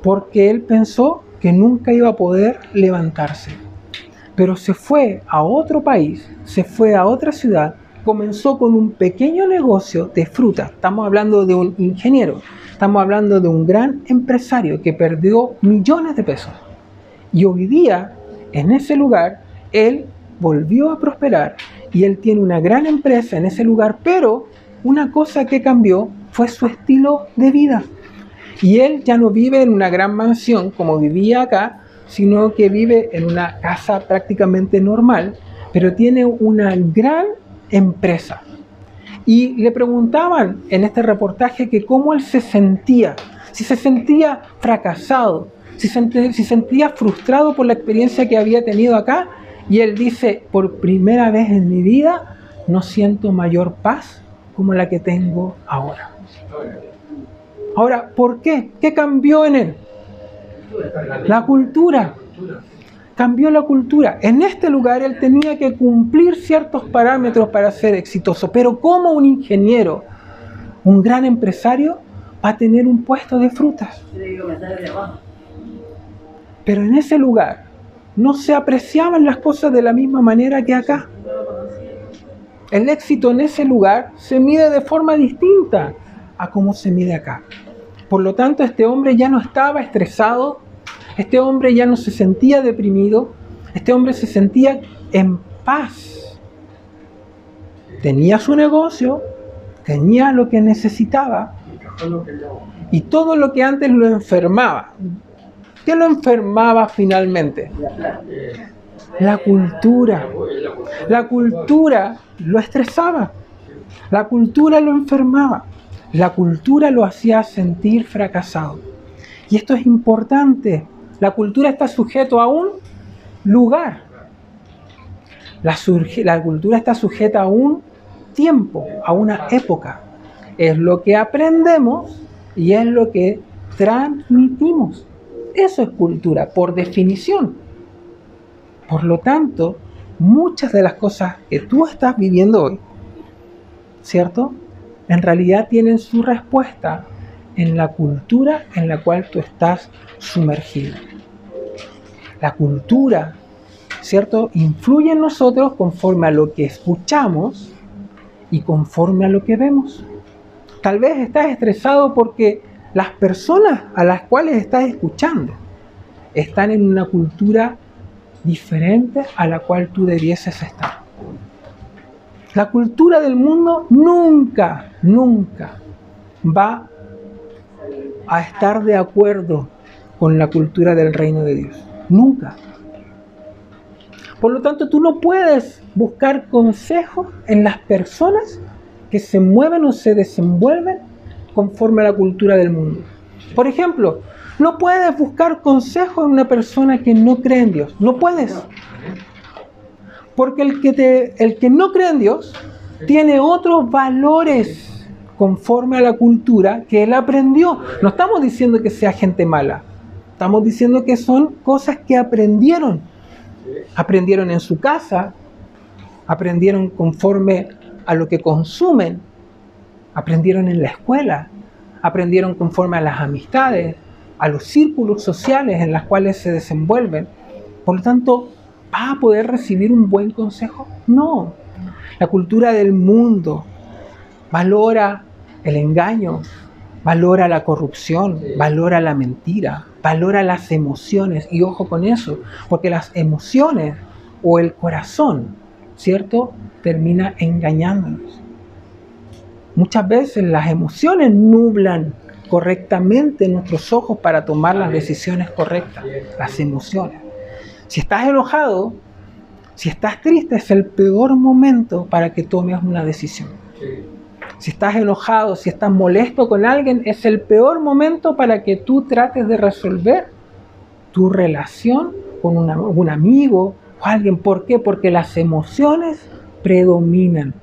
porque él pensó que nunca iba a poder levantarse. Pero se fue a otro país, se fue a otra ciudad, comenzó con un pequeño negocio de fruta. Estamos hablando de un ingeniero, estamos hablando de un gran empresario que perdió millones de pesos. Y hoy día, en ese lugar, él volvió a prosperar y él tiene una gran empresa en ese lugar, pero una cosa que cambió fue su estilo de vida. Y él ya no vive en una gran mansión como vivía acá, sino que vive en una casa prácticamente normal, pero tiene una gran empresa. Y le preguntaban en este reportaje que cómo él se sentía, si se sentía fracasado, si, si sentía frustrado por la experiencia que había tenido acá y él dice, por primera vez en mi vida no siento mayor paz como la que tengo ahora. Ahora, ¿por qué? ¿Qué cambió en él? La cultura. Cambió la cultura. En este lugar él tenía que cumplir ciertos parámetros para ser exitoso. Pero como un ingeniero, un gran empresario, va a tener un puesto de frutas. Pero en ese lugar no se apreciaban las cosas de la misma manera que acá. El éxito en ese lugar se mide de forma distinta a cómo se mide acá. Por lo tanto, este hombre ya no estaba estresado, este hombre ya no se sentía deprimido, este hombre se sentía en paz. Tenía su negocio, tenía lo que necesitaba y todo lo que antes lo enfermaba, ¿Qué lo enfermaba finalmente? La cultura. La cultura lo estresaba. La cultura lo enfermaba. La cultura lo hacía sentir fracasado. Y esto es importante. La cultura está sujeto a un lugar. La, la, cultura está sujeta a un tiempo, a una época. Es lo que aprendemos y es lo que transmitimos. Eso es cultura, por definición. Por lo tanto, muchas de las cosas que tú estás viviendo hoy, ¿cierto? En realidad tienen su respuesta en la cultura en la cual tú estás sumergido. La cultura, ¿cierto? Influye en nosotros conforme a lo que escuchamos y conforme a lo que vemos. Tal vez estás estresado porque las personas a las cuales estás escuchando están en una cultura diferente a la cual tú debieses estar. La cultura del mundo nunca, nunca va a estar de acuerdo con la cultura del reino de Dios. Nunca. Por lo tanto, tú no puedes buscar consejos en las personas que se mueven o se desenvuelven conforme a la cultura del mundo. Por ejemplo, no puedes buscar consejo en una persona que no cree en Dios. No puedes. Porque el que, te, el que no cree en Dios tiene otros valores conforme a la cultura que él aprendió. No estamos diciendo que sea gente mala. Estamos diciendo que son cosas que aprendieron. Aprendieron en su casa, aprendieron conforme a lo que consumen, aprendieron en la escuela, aprendieron conforme a las amistades, a los círculos sociales en los cuales se desenvuelven. Por lo tanto, ¿va a poder recibir un buen consejo? No, La cultura del mundo valora el engaño, valora la corrupción, valora la mentira, valora las emociones. Y ojo con eso, porque las emociones o el corazón, ¿cierto? Termina engañándonos. Muchas veces las emociones nublan correctamente nuestros ojos para tomar las decisiones correctas, las emociones. Si estás enojado, si estás triste, es el peor momento para que tomes una decisión. Si estás enojado, si estás molesto con alguien, es el peor momento para que tú trates de resolver tu relación con un amigo o alguien. ¿Por qué? Porque las emociones predominan.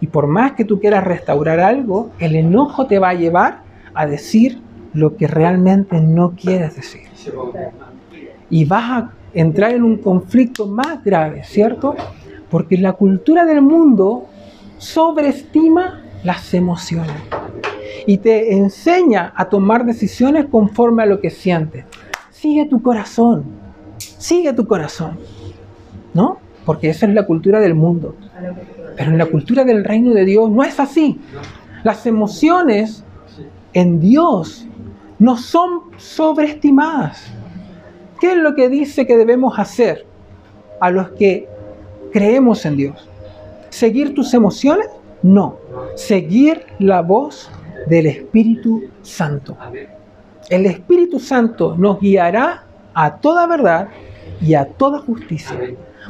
Y por más que tú quieras restaurar algo, el enojo te va a llevar a decir lo que realmente no quieres decir. Y vas a entrar en un conflicto más grave, ¿cierto? Porque la cultura del mundo sobreestima las emociones y te enseña a tomar decisiones conforme a lo que sientes. Sigue tu corazón, sigue tu corazón, ¿no? Porque esa es la cultura del mundo. Pero en la cultura del reino de Dios no es así. Las emociones en Dios no son sobreestimadas. ¿Qué es lo que dice que debemos hacer a los que creemos en Dios? ¿Seguir tus emociones? No. Seguir la voz del Espíritu Santo. El Espíritu Santo nos guiará a toda verdad y a toda justicia.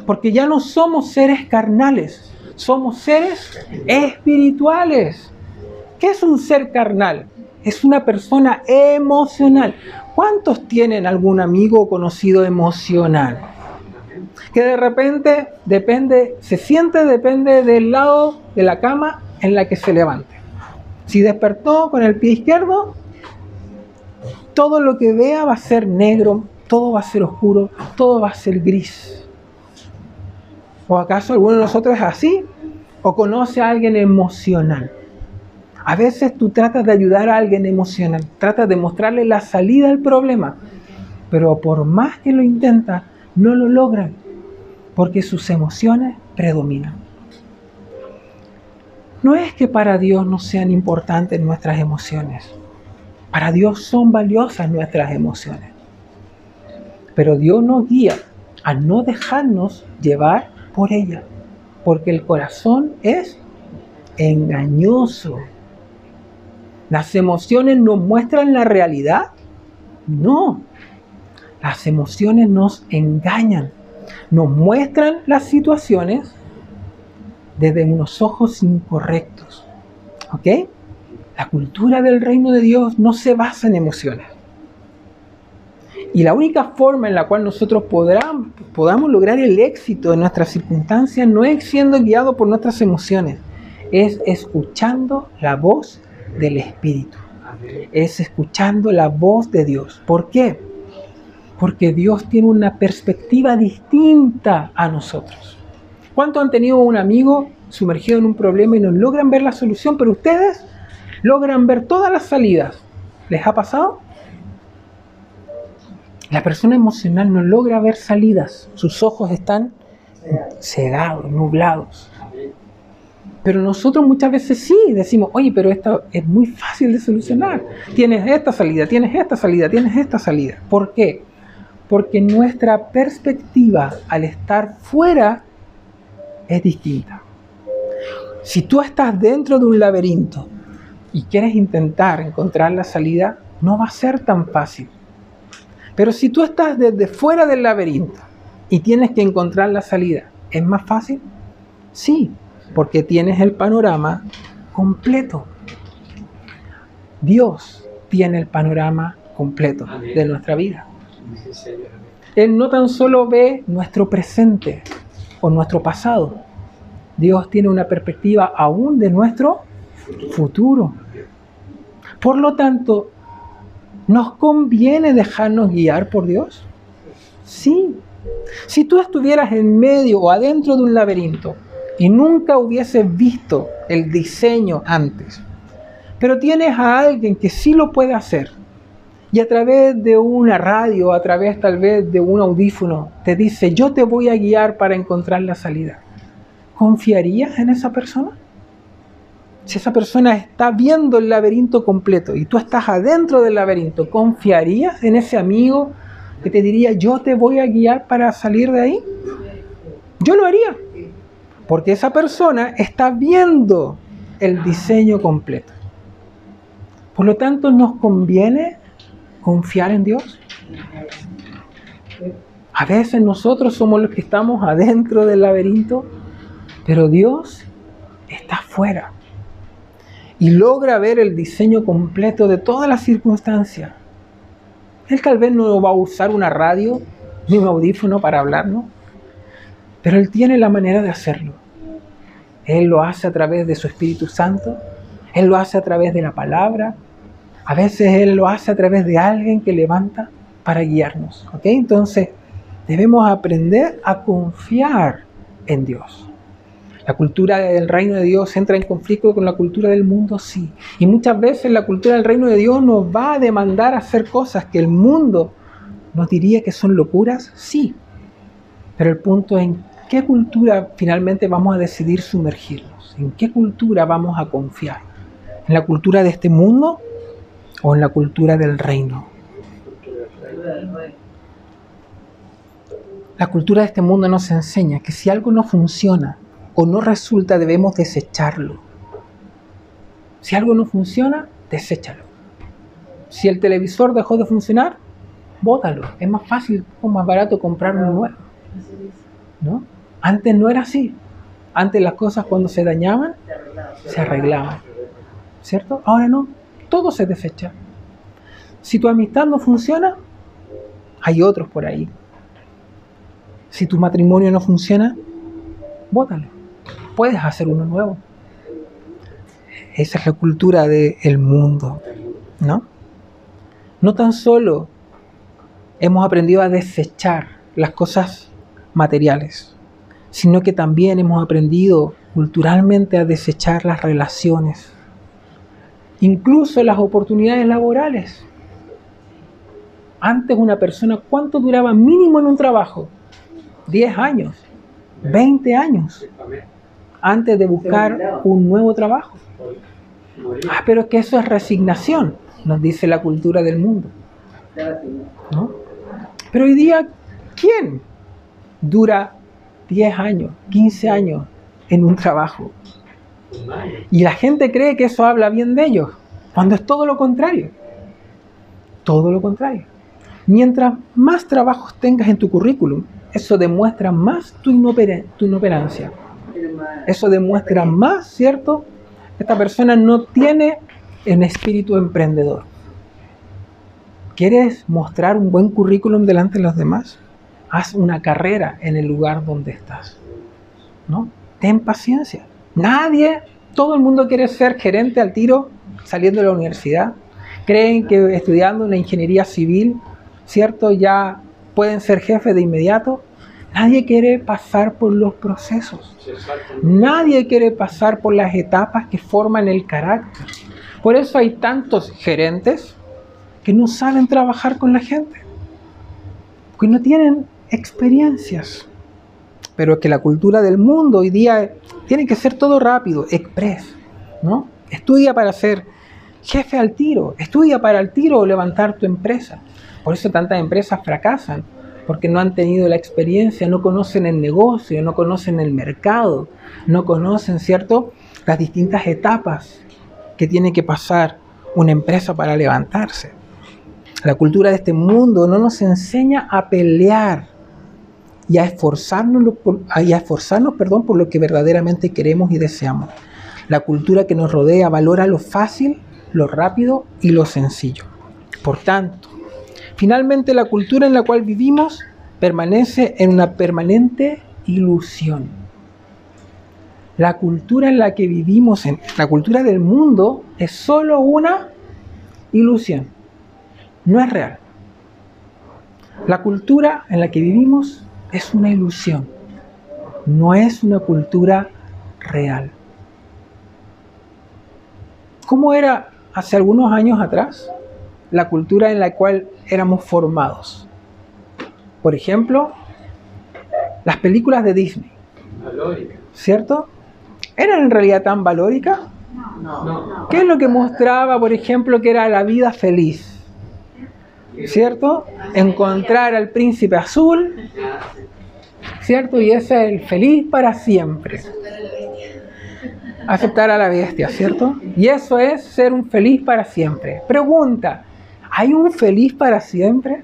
Porque ya no somos seres carnales, somos seres espirituales. ¿Qué es un ser carnal? Es una persona emocional. ¿Cuántos tienen algún amigo o conocido emocional? Que de repente depende, se siente, depende del lado de la cama en la que se levante. Si despertó con el pie izquierdo, todo lo que vea va a ser negro, todo va a ser oscuro, todo va a ser gris. ¿O acaso alguno de nosotros es así? ¿O conoce a alguien emocional? A veces tú tratas de ayudar a alguien emocional, tratas de mostrarle la salida al problema, pero por más que lo intenta, no lo logran, porque sus emociones predominan. No es que para Dios no sean importantes nuestras emociones, para Dios son valiosas nuestras emociones, pero Dios nos guía a no dejarnos llevar por ellas, porque el corazón es engañoso. ¿Las emociones nos muestran la realidad? No. Las emociones nos engañan. Nos muestran las situaciones desde unos ojos incorrectos. ¿Ok? La cultura del reino de Dios no se basa en emociones. Y la única forma en la cual nosotros podamos lograr el éxito en nuestras circunstancias no es siendo guiado por nuestras emociones, es escuchando la voz del Espíritu. Es escuchando la voz de Dios. ¿Por qué? Porque Dios tiene una perspectiva distinta a nosotros. ¿Cuántos han tenido un amigo sumergido en un problema y no logran ver la solución, pero ustedes logran ver todas las salidas? ¿Les ha pasado? La persona emocional no logra ver salidas, sus ojos están cegados, nublados. Pero nosotros muchas veces sí decimos, oye, pero esto es muy fácil de solucionar. Tienes esta salida, tienes esta salida, tienes esta salida. ¿Por qué? Porque nuestra perspectiva al estar fuera es distinta. Si tú estás dentro de un laberinto y quieres intentar encontrar la salida, no va a ser tan fácil. Pero si tú estás desde fuera del laberinto y tienes que encontrar la salida, ¿es más fácil? Sí, porque tienes el panorama completo. Dios tiene el panorama completo de nuestra vida. Él no tan solo ve nuestro presente o nuestro pasado, Dios tiene una perspectiva aún de nuestro futuro. Por lo tanto, ¿nos conviene dejarnos guiar por Dios? Sí. Si tú estuvieras en medio o adentro de un laberinto y nunca hubieses visto el diseño antes, pero tienes a alguien que sí lo puede hacer y a través de una radio, a través tal vez de un audífono, te dice, yo te voy a guiar para encontrar la salida. ¿confiarías en esa persona? Si esa persona está viendo el laberinto completo y tú estás adentro del laberinto, ¿confiarías en ese amigo que te diría, yo te voy a guiar para salir de ahí? Yo lo haría. Porque esa persona está viendo el diseño completo. Por lo tanto, nos conviene confiar en Dios. A veces nosotros somos los que estamos adentro del laberinto, pero Dios está afuera y logra ver el diseño completo de todas las circunstancias. Él tal vez no va a usar una radio ni un audífono para hablarnos, pero Él tiene la manera de hacerlo. Él lo hace a través de su Espíritu Santo, Él lo hace a través de la palabra, a veces Él lo hace a través de alguien que levanta para guiarnos. ¿ok? Entonces, debemos aprender a confiar en Dios. La cultura del reino de Dios entra en conflicto con la cultura del mundo, sí. Y muchas veces la cultura del reino de Dios nos va a demandar hacer cosas que el mundo nos diría que son locuras, sí. Pero el punto es en qué cultura finalmente vamos a decidir sumergirnos, en qué cultura vamos a confiar. ¿En la cultura de este mundo o en la cultura del reino? La cultura de este mundo nos enseña que si algo no funciona, o no resulta, debemos desecharlo. Si algo no funciona, deséchalo. Si el televisor dejó de funcionar, bótalo. Es más fácil o más barato comprar uno nuevo. ¿No? Antes no era así. Antes las cosas cuando se dañaban, se arreglaban. ¿Cierto? Ahora no. Todo se desecha. Si tu amistad no funciona, hay otros por ahí. Si tu matrimonio no funciona, bótalo puedes hacer uno nuevo. Esa es la cultura del mundo, ¿no? No tan solo hemos aprendido a desechar las cosas materiales, sino que también hemos aprendido culturalmente a desechar las relaciones, incluso las oportunidades laborales. Antes una persona, ¿cuánto duraba mínimo en un trabajo? 10 años, 20 años antes de buscar un nuevo trabajo. Ah, pero que eso es resignación, nos dice la cultura del mundo. Pero hoy día, ¿quién dura 10 años, 15 años en un trabajo? Y la gente cree que eso habla bien de ellos, cuando es todo lo contrario. Todo lo contrario. Mientras más trabajos tengas en tu currículum, eso demuestra más tu, tu inoperancia. Eso demuestra más, ¿cierto? Esta persona no tiene un espíritu emprendedor. ¿Quieres mostrar un buen currículum delante de los demás? Haz una carrera en el lugar donde estás. ¿No? Ten paciencia. Nadie, todo el mundo quiere ser gerente al tiro saliendo de la universidad. Creen que estudiando una ingeniería civil, ¿cierto? Ya pueden ser jefes de inmediato. Nadie quiere pasar por los procesos. Nadie quiere pasar por las etapas que forman el carácter. Por eso hay tantos gerentes que no saben trabajar con la gente. Que no tienen experiencias. Pero que la cultura del mundo hoy día tiene que ser todo rápido, express. ¿no? Estudia para ser jefe al tiro. Estudia para el tiro levantar tu empresa. Por eso tantas empresas fracasan porque no han tenido la experiencia, no conocen el negocio, no conocen el mercado, no conocen, ¿cierto?, las distintas etapas que tiene que pasar una empresa para levantarse. La cultura de este mundo no nos enseña a pelear y a esforzarnos, por, a esforzarnos perdón, por lo que verdaderamente queremos y deseamos. La cultura que nos rodea valora lo fácil, lo rápido y lo sencillo. Por tanto, Finalmente, la cultura en la cual vivimos permanece en una permanente ilusión. La cultura en la que vivimos, en la cultura del mundo, es solo una ilusión. No es real. La cultura en la que vivimos es una ilusión. No es una cultura real. ¿Cómo era hace algunos años atrás? la cultura en la cual éramos formados. Por ejemplo, las películas de Disney. ¿cierto? ¿Eran en realidad tan valóricas? No. ¿Qué es lo que mostraba, por ejemplo, que era la vida feliz? ¿Cierto? Encontrar al príncipe azul, ¿cierto? Y ese es el feliz para siempre. Aceptar a la bestia, ¿cierto? Y eso es ser un feliz para siempre. Pregunta, ¿hay un feliz para siempre?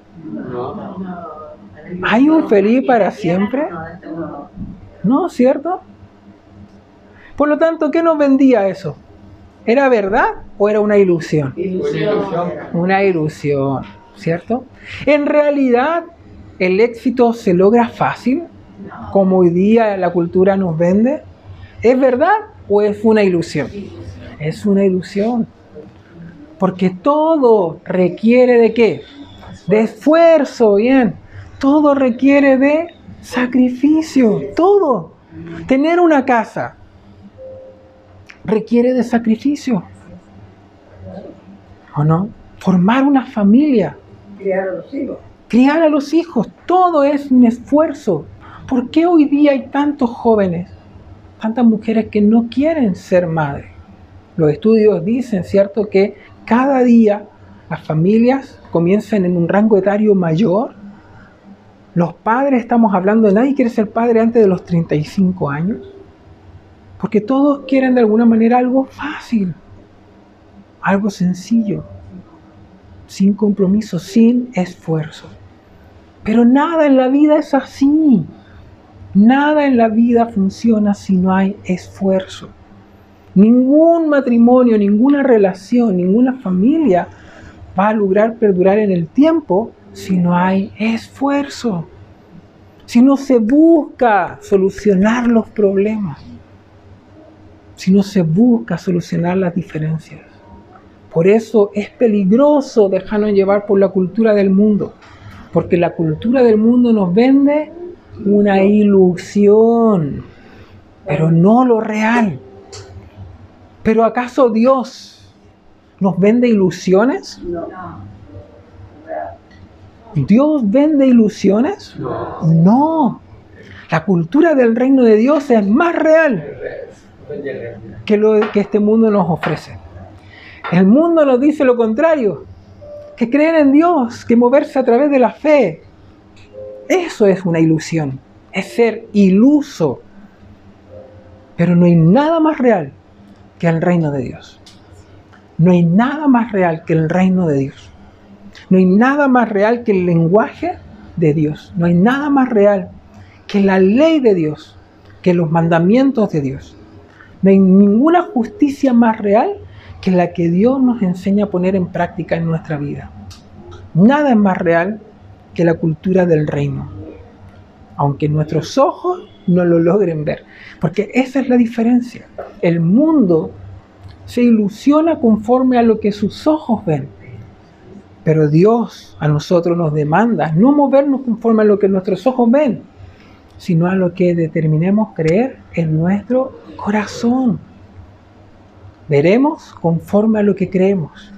¿Hay un feliz para siempre? No, ¿cierto? Por lo tanto, ¿qué nos vendía eso? ¿Era verdad o era una ilusión? Una ilusión, ¿cierto? En realidad, el éxito se logra fácil, como hoy día la cultura nos vende. ¿Es verdad o es una ilusión? Es una ilusión. Porque todo requiere de qué? De esfuerzo, bien. Todo requiere de sacrificio, todo. Tener una casa requiere de sacrificio. ¿O no? Formar una familia. Criar a los hijos. Criar a los hijos, todo es un esfuerzo. ¿Por qué hoy día hay tantos jóvenes, tantas mujeres que no quieren ser madres? Los estudios dicen, ¿cierto?, que cada día las familias comienzan en un rango etario mayor. Los padres, estamos hablando de nadie quiere ser padre antes de los 35 años. Porque todos quieren de alguna manera algo fácil, algo sencillo, sin compromiso, sin esfuerzo. Pero nada en la vida es así. Nada en la vida funciona si no hay esfuerzo. Ningún matrimonio, ninguna relación, ninguna familia va a lograr perdurar en el tiempo si no hay esfuerzo. Si no se busca solucionar los problemas. Si no se busca solucionar las diferencias. Por eso es peligroso dejarnos llevar por la cultura del mundo. Porque la cultura del mundo nos vende una ilusión, pero no lo real. Pero ¿acaso Dios nos vende ilusiones? No. ¿Dios vende ilusiones? No. La cultura del reino de Dios es más real que lo que este mundo nos ofrece. El mundo nos dice lo contrario, que creer en Dios, que moverse a través de la fe. Eso es una ilusión, es ser iluso. Pero no hay nada más real que el reino de Dios. No hay nada más real que el reino de Dios. No hay nada más real que el lenguaje de Dios. No hay nada más real que la ley de Dios, que los mandamientos de Dios. No hay ninguna justicia más real que la que Dios nos enseña a poner en práctica en nuestra vida. Nada es más real que la cultura del reino, aunque nuestros ojos no lo logren ver, porque esa es la diferencia. El mundo se ilusiona conforme a lo que sus ojos ven, pero Dios a nosotros nos demanda no movernos conforme a lo que nuestros ojos ven, sino a lo que determinemos creer en nuestro corazón. Veremos conforme a lo que creemos.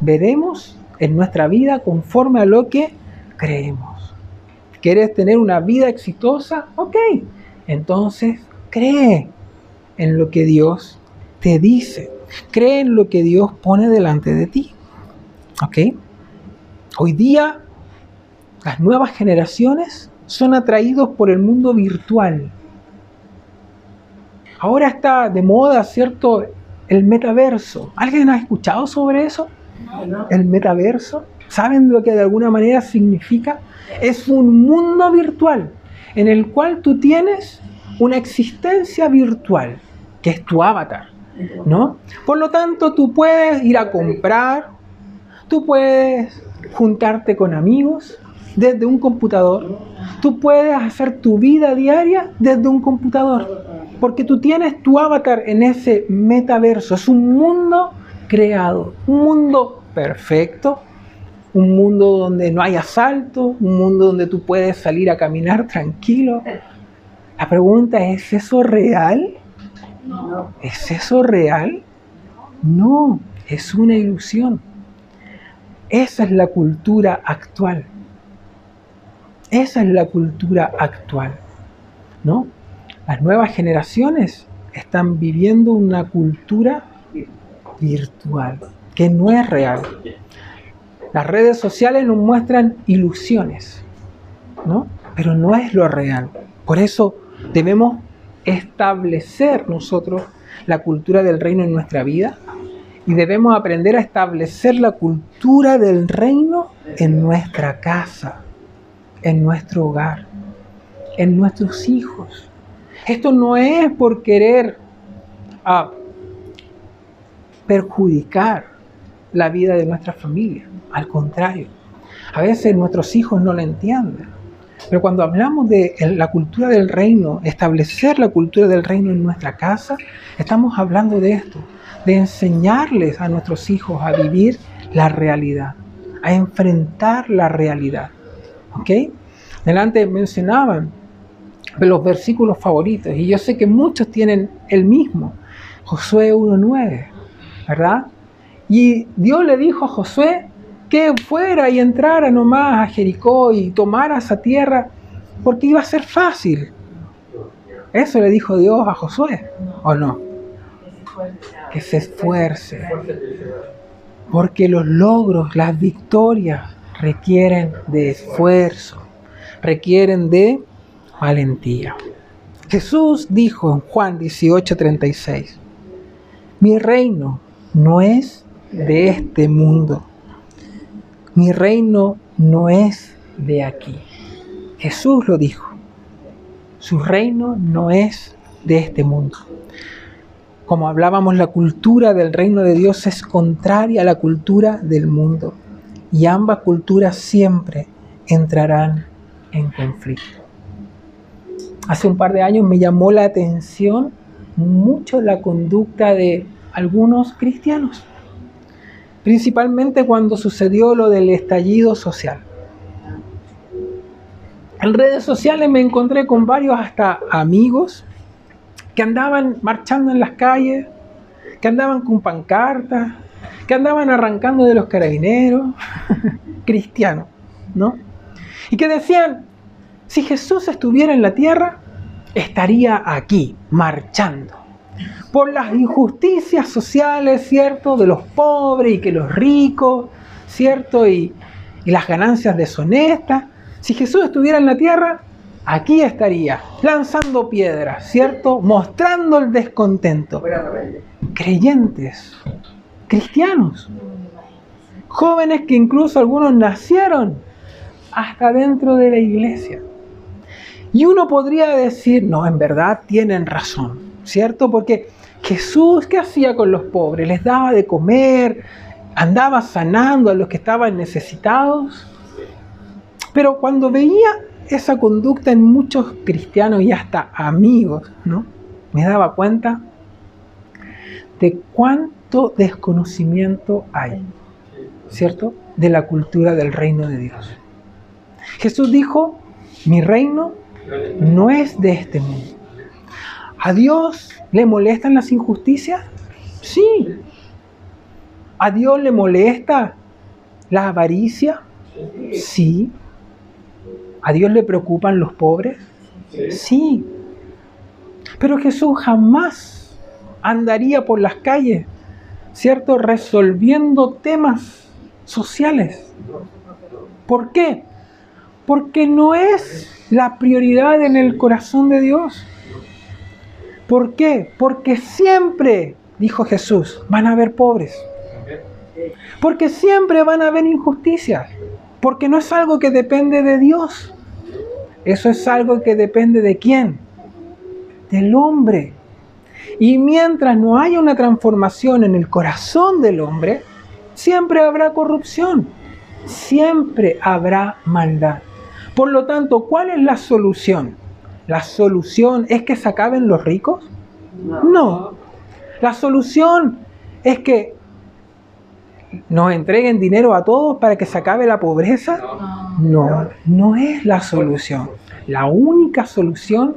Veremos en nuestra vida conforme a lo que creemos. ¿Quieres tener una vida exitosa? Ok, entonces cree en lo que Dios te dice. Cree en lo que Dios pone delante de ti. ¿Ok? Hoy día las nuevas generaciones son atraídos por el mundo virtual. Ahora está de moda, ¿cierto? El metaverso. ¿Alguien ha escuchado sobre eso? El metaverso. ¿Saben lo que de alguna manera significa? Es un mundo virtual en el cual tú tienes una existencia virtual, que es tu avatar, ¿no? Por lo tanto, tú puedes ir a comprar, tú puedes juntarte con amigos desde un computador, tú puedes hacer tu vida diaria desde un computador, porque tú tienes tu avatar en ese metaverso, es un mundo creado, un mundo perfecto, un mundo donde no hay asalto, un mundo donde tú puedes salir a caminar tranquilo. La pregunta es, ¿es eso real? No. ¿Es eso real? No, es una ilusión. Esa es la cultura actual. Esa es la cultura actual, ¿no? Las nuevas generaciones están viviendo una cultura virtual que no es real. Las redes sociales nos muestran ilusiones, ¿no? Pero no es lo real. Por eso debemos establecer nosotros la cultura del reino en nuestra vida y debemos aprender a establecer la cultura del reino en nuestra casa, en nuestro hogar, en nuestros hijos. Esto no es por querer ah, perjudicar la vida de nuestra familia, al contrario. A veces nuestros hijos no lo entienden. Pero cuando hablamos de la cultura del reino, establecer la cultura del reino en nuestra casa, estamos hablando de esto, de enseñarles a nuestros hijos a vivir la realidad, a enfrentar la realidad. ¿Ok? Delante mencionaban los versículos favoritos y yo sé que muchos tienen el mismo, Josué 1.9, ¿verdad? Y Dios le dijo a Josué que fuera y entrara nomás a Jericó y tomara esa tierra porque iba a ser fácil. Eso le dijo Dios a Josué, ¿o no? Que se esfuerce. Porque los logros, las victorias requieren de esfuerzo, requieren de valentía. Jesús dijo en Juan 18:36, mi reino no es de este mundo. Mi reino no es de aquí. Jesús lo dijo. Su reino no es de este mundo. Como hablábamos, la cultura del reino de Dios es contraria a la cultura del mundo. Y ambas culturas siempre entrarán en conflicto. Hace un par de años me llamó la atención mucho la conducta de algunos cristianos principalmente cuando sucedió lo del estallido social. En redes sociales me encontré con varios hasta amigos que andaban marchando en las calles, que andaban con pancartas, que andaban arrancando de los carabineros, <laughs> cristianos, ¿no? Y que decían, si Jesús estuviera en la tierra, estaría aquí, marchando por las injusticias sociales, ¿cierto? De los pobres y que los ricos, ¿cierto? Y, las ganancias deshonestas. Si Jesús estuviera en la tierra, aquí estaría, lanzando piedras, ¿cierto? Mostrando el descontento. Creyentes, cristianos, jóvenes que incluso algunos nacieron hasta dentro de la iglesia. Y uno podría decir, no, en verdad tienen razón, ¿cierto? Porque Jesús, ¿qué hacía con los pobres? Les daba de comer, andaba sanando a los que estaban necesitados. Pero cuando veía esa conducta en muchos cristianos y hasta amigos, ¿no? Me daba cuenta de cuánto desconocimiento hay, ¿cierto? De la cultura del reino de Dios. Jesús dijo, mi reino no es de este mundo. ¿A Dios le molestan las injusticias? Sí. ¿A Dios le molesta la avaricia? Sí. ¿A Dios le preocupan los pobres? Sí. Pero Jesús jamás andaría por las calles, ¿cierto? Resolviendo temas sociales. ¿Por qué? Porque no es la prioridad en el corazón de Dios. ¿Por qué? Porque siempre, dijo Jesús, van a haber pobres. Porque siempre van a haber injusticias. Porque no es algo que depende de Dios. Eso es algo que depende de quién? Del hombre. Y mientras no haya una transformación en el corazón del hombre, siempre habrá corrupción. Siempre habrá maldad. Por lo tanto, ¿cuál es la solución? ¿La solución es que se acaben los ricos? No. La solución es que nos entreguen dinero a todos para que se acabe la pobreza. No, no es la solución. La única solución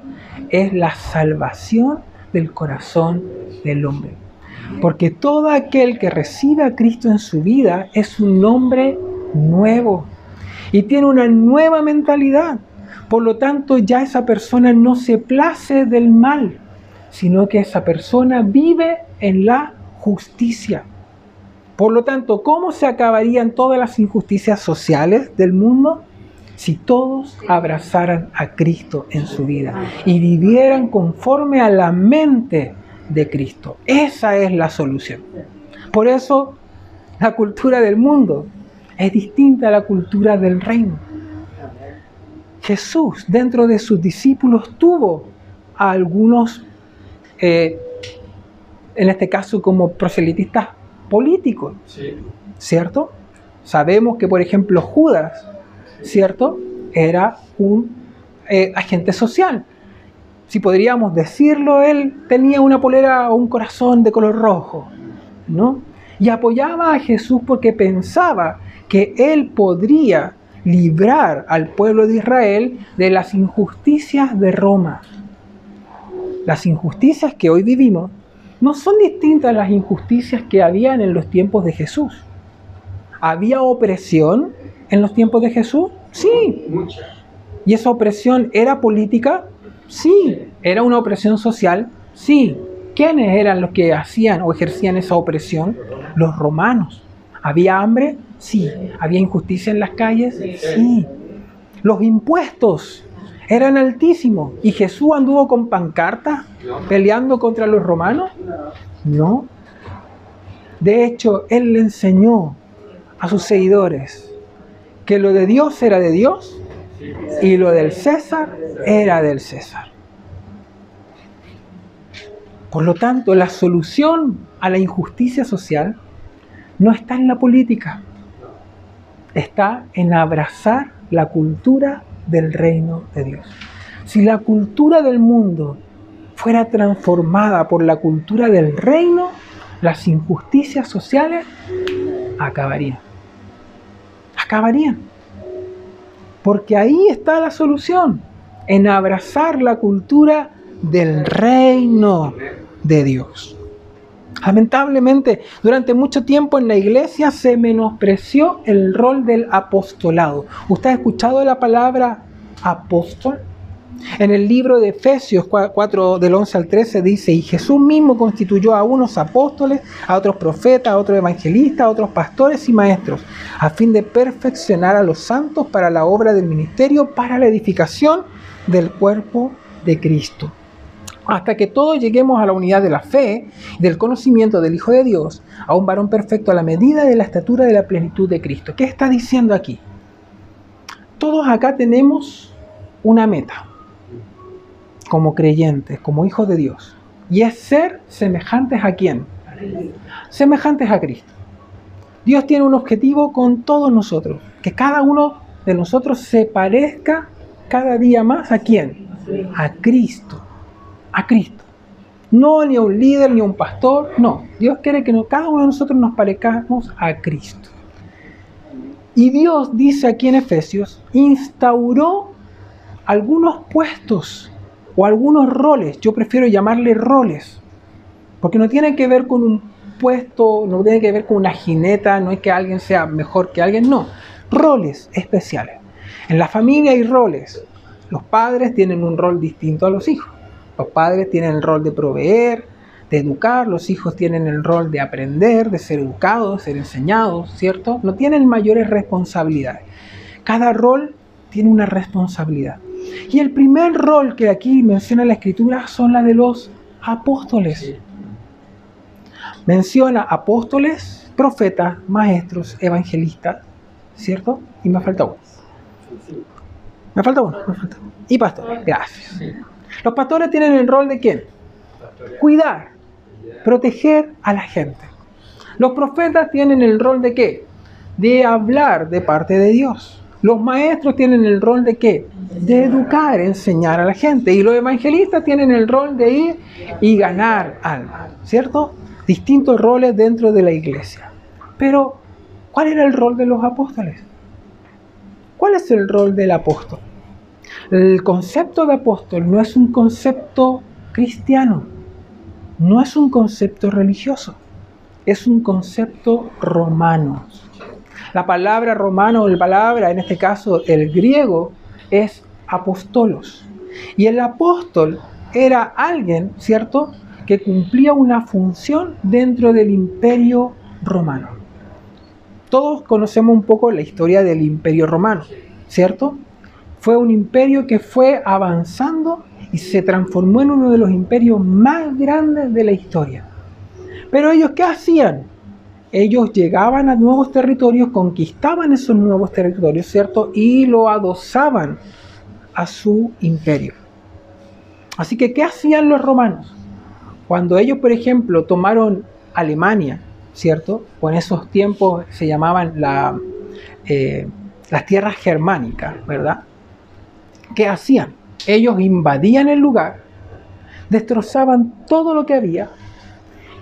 es la salvación del corazón del hombre. Porque todo aquel que recibe a Cristo en su vida es un hombre nuevo y tiene una nueva mentalidad. Por lo tanto, ya esa persona no se place del mal, sino que esa persona vive en la justicia. Por lo tanto, ¿cómo se acabarían todas las injusticias sociales del mundo? Si todos abrazaran a Cristo en su vida y vivieran conforme a la mente de Cristo. Esa es la solución. Por eso la cultura del mundo es distinta a la cultura del reino. Jesús dentro de sus discípulos tuvo a algunos, eh, en este caso como proselitistas políticos, ¿cierto? Sabemos que, por ejemplo, Judas, ¿cierto? Era un eh, agente social. Si podríamos decirlo, él tenía una polera o un corazón de color rojo, ¿no? Y apoyaba a Jesús porque pensaba que él podría librar al pueblo de Israel de las injusticias de Roma. Las injusticias que hoy vivimos no son distintas a las injusticias que habían en los tiempos de Jesús. ¿Había opresión en los tiempos de Jesús? Sí. ¿Y esa opresión era política? Sí. ¿Era una opresión social? Sí. ¿Quiénes eran los que hacían o ejercían esa opresión? Los romanos. ¿Había hambre? Sí. ¿Había injusticia en las calles? Sí. Los impuestos eran altísimos. ¿Y Jesús anduvo con pancartas peleando contra los romanos? No. De hecho, Él le enseñó a sus seguidores que lo de Dios era de Dios y lo del César era del César. Por lo tanto, la solución a la injusticia social no está en la política, está en abrazar la cultura del reino de Dios. Si la cultura del mundo fuera transformada por la cultura del reino, las injusticias sociales acabarían. Acabarían. Porque ahí está la solución, en abrazar la cultura del reino de Dios. Lamentablemente, durante mucho tiempo en la iglesia se menospreció el rol del apostolado. ¿Usted ha escuchado la palabra apóstol? En el libro de Efesios 4 del 11 al 13 dice, y Jesús mismo constituyó a unos apóstoles, a otros profetas, a otros evangelistas, a otros pastores y maestros, a fin de perfeccionar a los santos para la obra del ministerio, para la edificación del cuerpo de Cristo hasta que todos lleguemos a la unidad de la fe, del conocimiento del Hijo de Dios, a un varón perfecto a la medida de la estatura de la plenitud de Cristo. ¿Qué está diciendo aquí? Todos acá tenemos una meta, como creyentes, como hijos de Dios, y es ser semejantes a quién? Semejantes a Cristo. Dios tiene un objetivo con todos nosotros, que cada uno de nosotros se parezca cada día más a quién? A Cristo a Cristo. No ni a un líder ni a un pastor, no. Dios quiere que cada uno de nosotros nos parezcamos a Cristo. Y Dios dice aquí en Efesios, instauró algunos puestos o algunos roles, yo prefiero llamarle roles, porque no tiene que ver con un puesto, no tiene que ver con una jineta, no es que alguien sea mejor que alguien, no, roles especiales. En la familia hay roles. Los padres tienen un rol distinto a los hijos. Los padres tienen el rol de proveer, de educar, los hijos tienen el rol de aprender, de ser educados, de ser enseñados, ¿cierto? No tienen mayores responsabilidades. Cada rol tiene una responsabilidad. Y el primer rol que aquí menciona la escritura son la de los apóstoles. Menciona apóstoles, profetas, maestros, evangelistas, ¿cierto? Y me falta uno. Me falta uno, me falta uno. Y pastores, gracias. Los pastores tienen el rol de quién? Cuidar, proteger a la gente. Los profetas tienen el rol de qué? De hablar de parte de Dios. Los maestros tienen el rol de qué? De educar, enseñar a la gente. Y los evangelistas tienen el rol de ir y ganar alma. ¿Cierto? Distintos roles dentro de la iglesia. Pero, ¿cuál era el rol de los apóstoles? ¿Cuál es el rol del apóstol? El concepto de apóstol no es un concepto cristiano, no es un concepto religioso, es un concepto romano. La palabra romano, la palabra, en este caso el griego, es apostolos. Y el apóstol era alguien, ¿cierto?, que cumplía una función dentro del imperio romano. Todos conocemos un poco la historia del imperio romano, ¿cierto? Fue un imperio que fue avanzando y se transformó en uno de los imperios más grandes de la historia. Pero ellos, ¿qué hacían? Ellos llegaban a nuevos territorios, conquistaban esos nuevos territorios, ¿cierto? Y lo adosaban a su imperio. Así que, ¿qué hacían los romanos? Cuando ellos, por ejemplo, tomaron Alemania, ¿cierto? O en esos tiempos se llamaban la, eh, las tierras germánicas, ¿verdad? ¿Qué hacían? Ellos invadían el lugar, destrozaban todo lo que había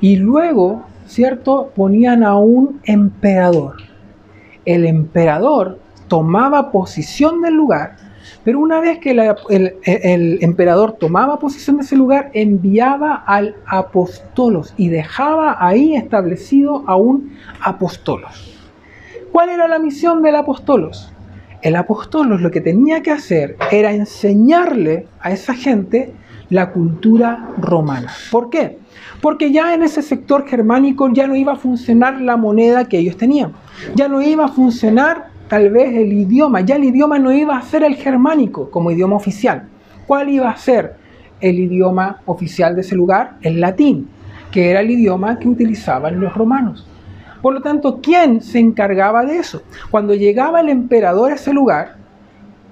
y luego, ¿cierto? Ponían a un emperador. El emperador tomaba posición del lugar pero una vez que el, emperador tomaba posesión de ese lugar, enviaba al apostolos y dejaba ahí establecido a un apostolos. ¿Cuál era la misión del apostolos? El apostolos lo que tenía que hacer era enseñarle a esa gente la cultura romana. ¿Por qué? Porque ya en ese sector germánico ya no iba a funcionar la moneda que ellos tenían. Ya no iba a funcionar tal vez el idioma, ya el idioma no iba a ser el germánico como idioma oficial. ¿Cuál iba a ser el idioma oficial de ese lugar? El latín, que era el idioma que utilizaban los romanos. Por lo tanto, ¿quién se encargaba de eso? Cuando llegaba el emperador a ese lugar,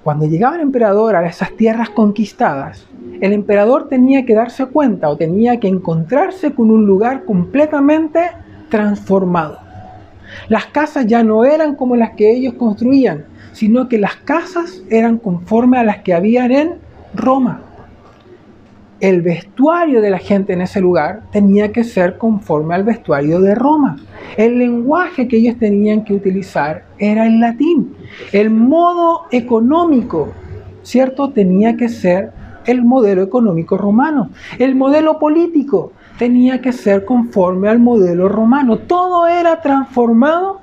cuando llegaba el emperador a esas tierras conquistadas, el emperador tenía que darse cuenta o tenía que encontrarse con un lugar completamente transformado. Las casas ya no eran como las que ellos construían, sino que las casas eran conforme a las que habían en Roma. El vestuario de la gente en ese lugar tenía que ser conforme al vestuario de Roma. El lenguaje que ellos tenían que utilizar era el latín. El modo económico, ¿cierto? Tenía que ser el modelo económico romano. El modelo político tenía que ser conforme al modelo romano. Todo era transformado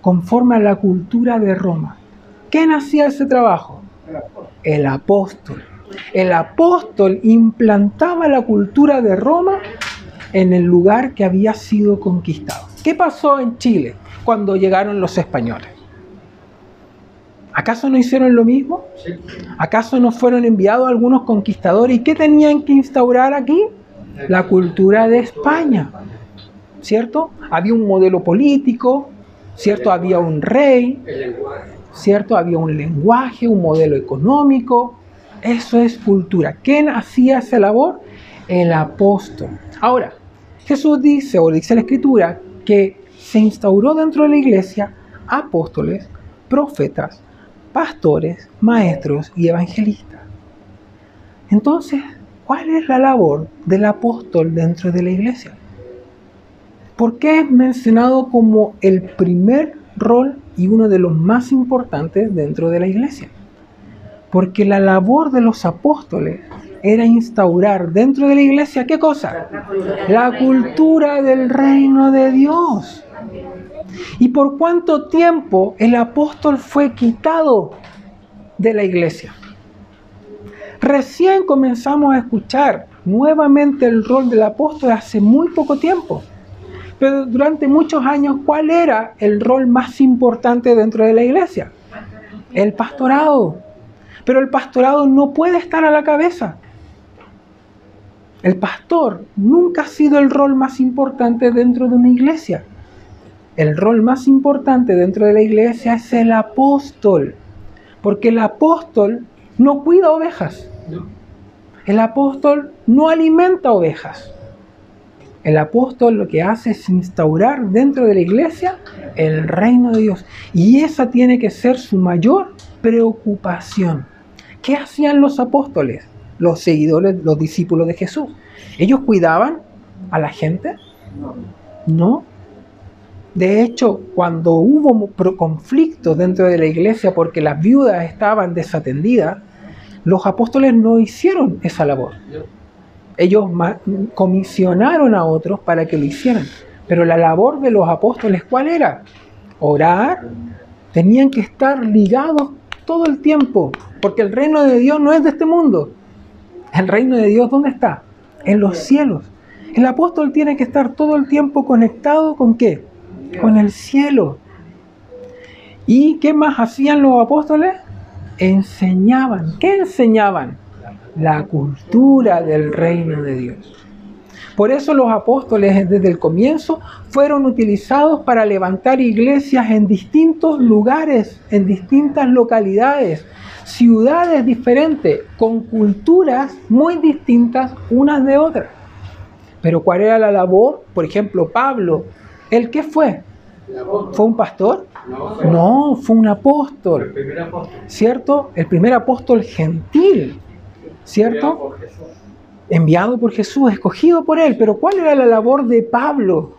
conforme a la cultura de Roma. ¿Quién hacía ese trabajo? El apóstol. El apóstol implantaba la cultura de Roma en el lugar que había sido conquistado. ¿Qué pasó en Chile cuando llegaron los españoles? ¿Acaso no hicieron lo mismo? ¿Acaso no fueron enviados algunos conquistadores? ¿Y qué tenían que instaurar aquí? la cultura de España, ¿cierto? Había un modelo político, ¿cierto? Había un rey, ¿cierto? Había un lenguaje, un modelo económico. Eso es cultura. ¿Quién hacía esa labor? El apóstol. Ahora, Jesús dice, o dice la escritura, que se instauró dentro de la iglesia apóstoles, profetas, pastores, maestros y evangelistas. Entonces, ¿Cuál es la labor del apóstol dentro de la iglesia? ¿Por qué es mencionado como el primer rol y uno de los más importantes dentro de la iglesia? Porque la labor de los apóstoles era instaurar dentro de la iglesia, ¿qué cosa? La cultura del reino de Dios. ¿Y por cuánto tiempo el apóstol fue quitado de la iglesia? Recién comenzamos a escuchar nuevamente el rol del apóstol hace muy poco tiempo. Pero durante muchos años, ¿cuál era el rol más importante dentro de la iglesia? El pastorado. Pero el pastorado no puede estar a la cabeza. El pastor nunca ha sido el rol más importante dentro de una iglesia. El rol más importante dentro de la iglesia es el apóstol. Porque el apóstol no cuida ovejas. El apóstol no alimenta ovejas. El apóstol lo que hace es instaurar dentro de la iglesia el reino de Dios. Y esa tiene que ser su mayor preocupación. ¿Qué hacían los apóstoles, los seguidores, los discípulos de Jesús? ¿Ellos cuidaban a la gente? No. De hecho, cuando hubo conflictos dentro de la iglesia porque las viudas estaban desatendidas, los apóstoles no hicieron esa labor. Ellos comisionaron a otros para que lo hicieran. Pero la labor de los apóstoles, ¿cuál era? Orar. Tenían que estar ligados todo el tiempo, porque el reino de Dios no es de este mundo. El reino de Dios, ¿dónde está? En los cielos. El apóstol tiene que estar todo el tiempo conectado con qué? Con el cielo. ¿Y qué más hacían los apóstoles? Enseñaban. ¿Qué enseñaban? La cultura del reino de Dios. Por eso los apóstoles desde el comienzo fueron utilizados para levantar iglesias en distintos lugares, en distintas localidades, ciudades diferentes, con culturas muy distintas unas de otras. Pero ¿cuál era la labor? Por ejemplo, Pablo, ¿el qué fue? ¿Fue un pastor? No, fue un apóstol. ¿Cierto? El primer apóstol gentil. ¿Cierto? Enviado por Jesús, escogido por Él. Pero ¿cuál era la labor de Pablo?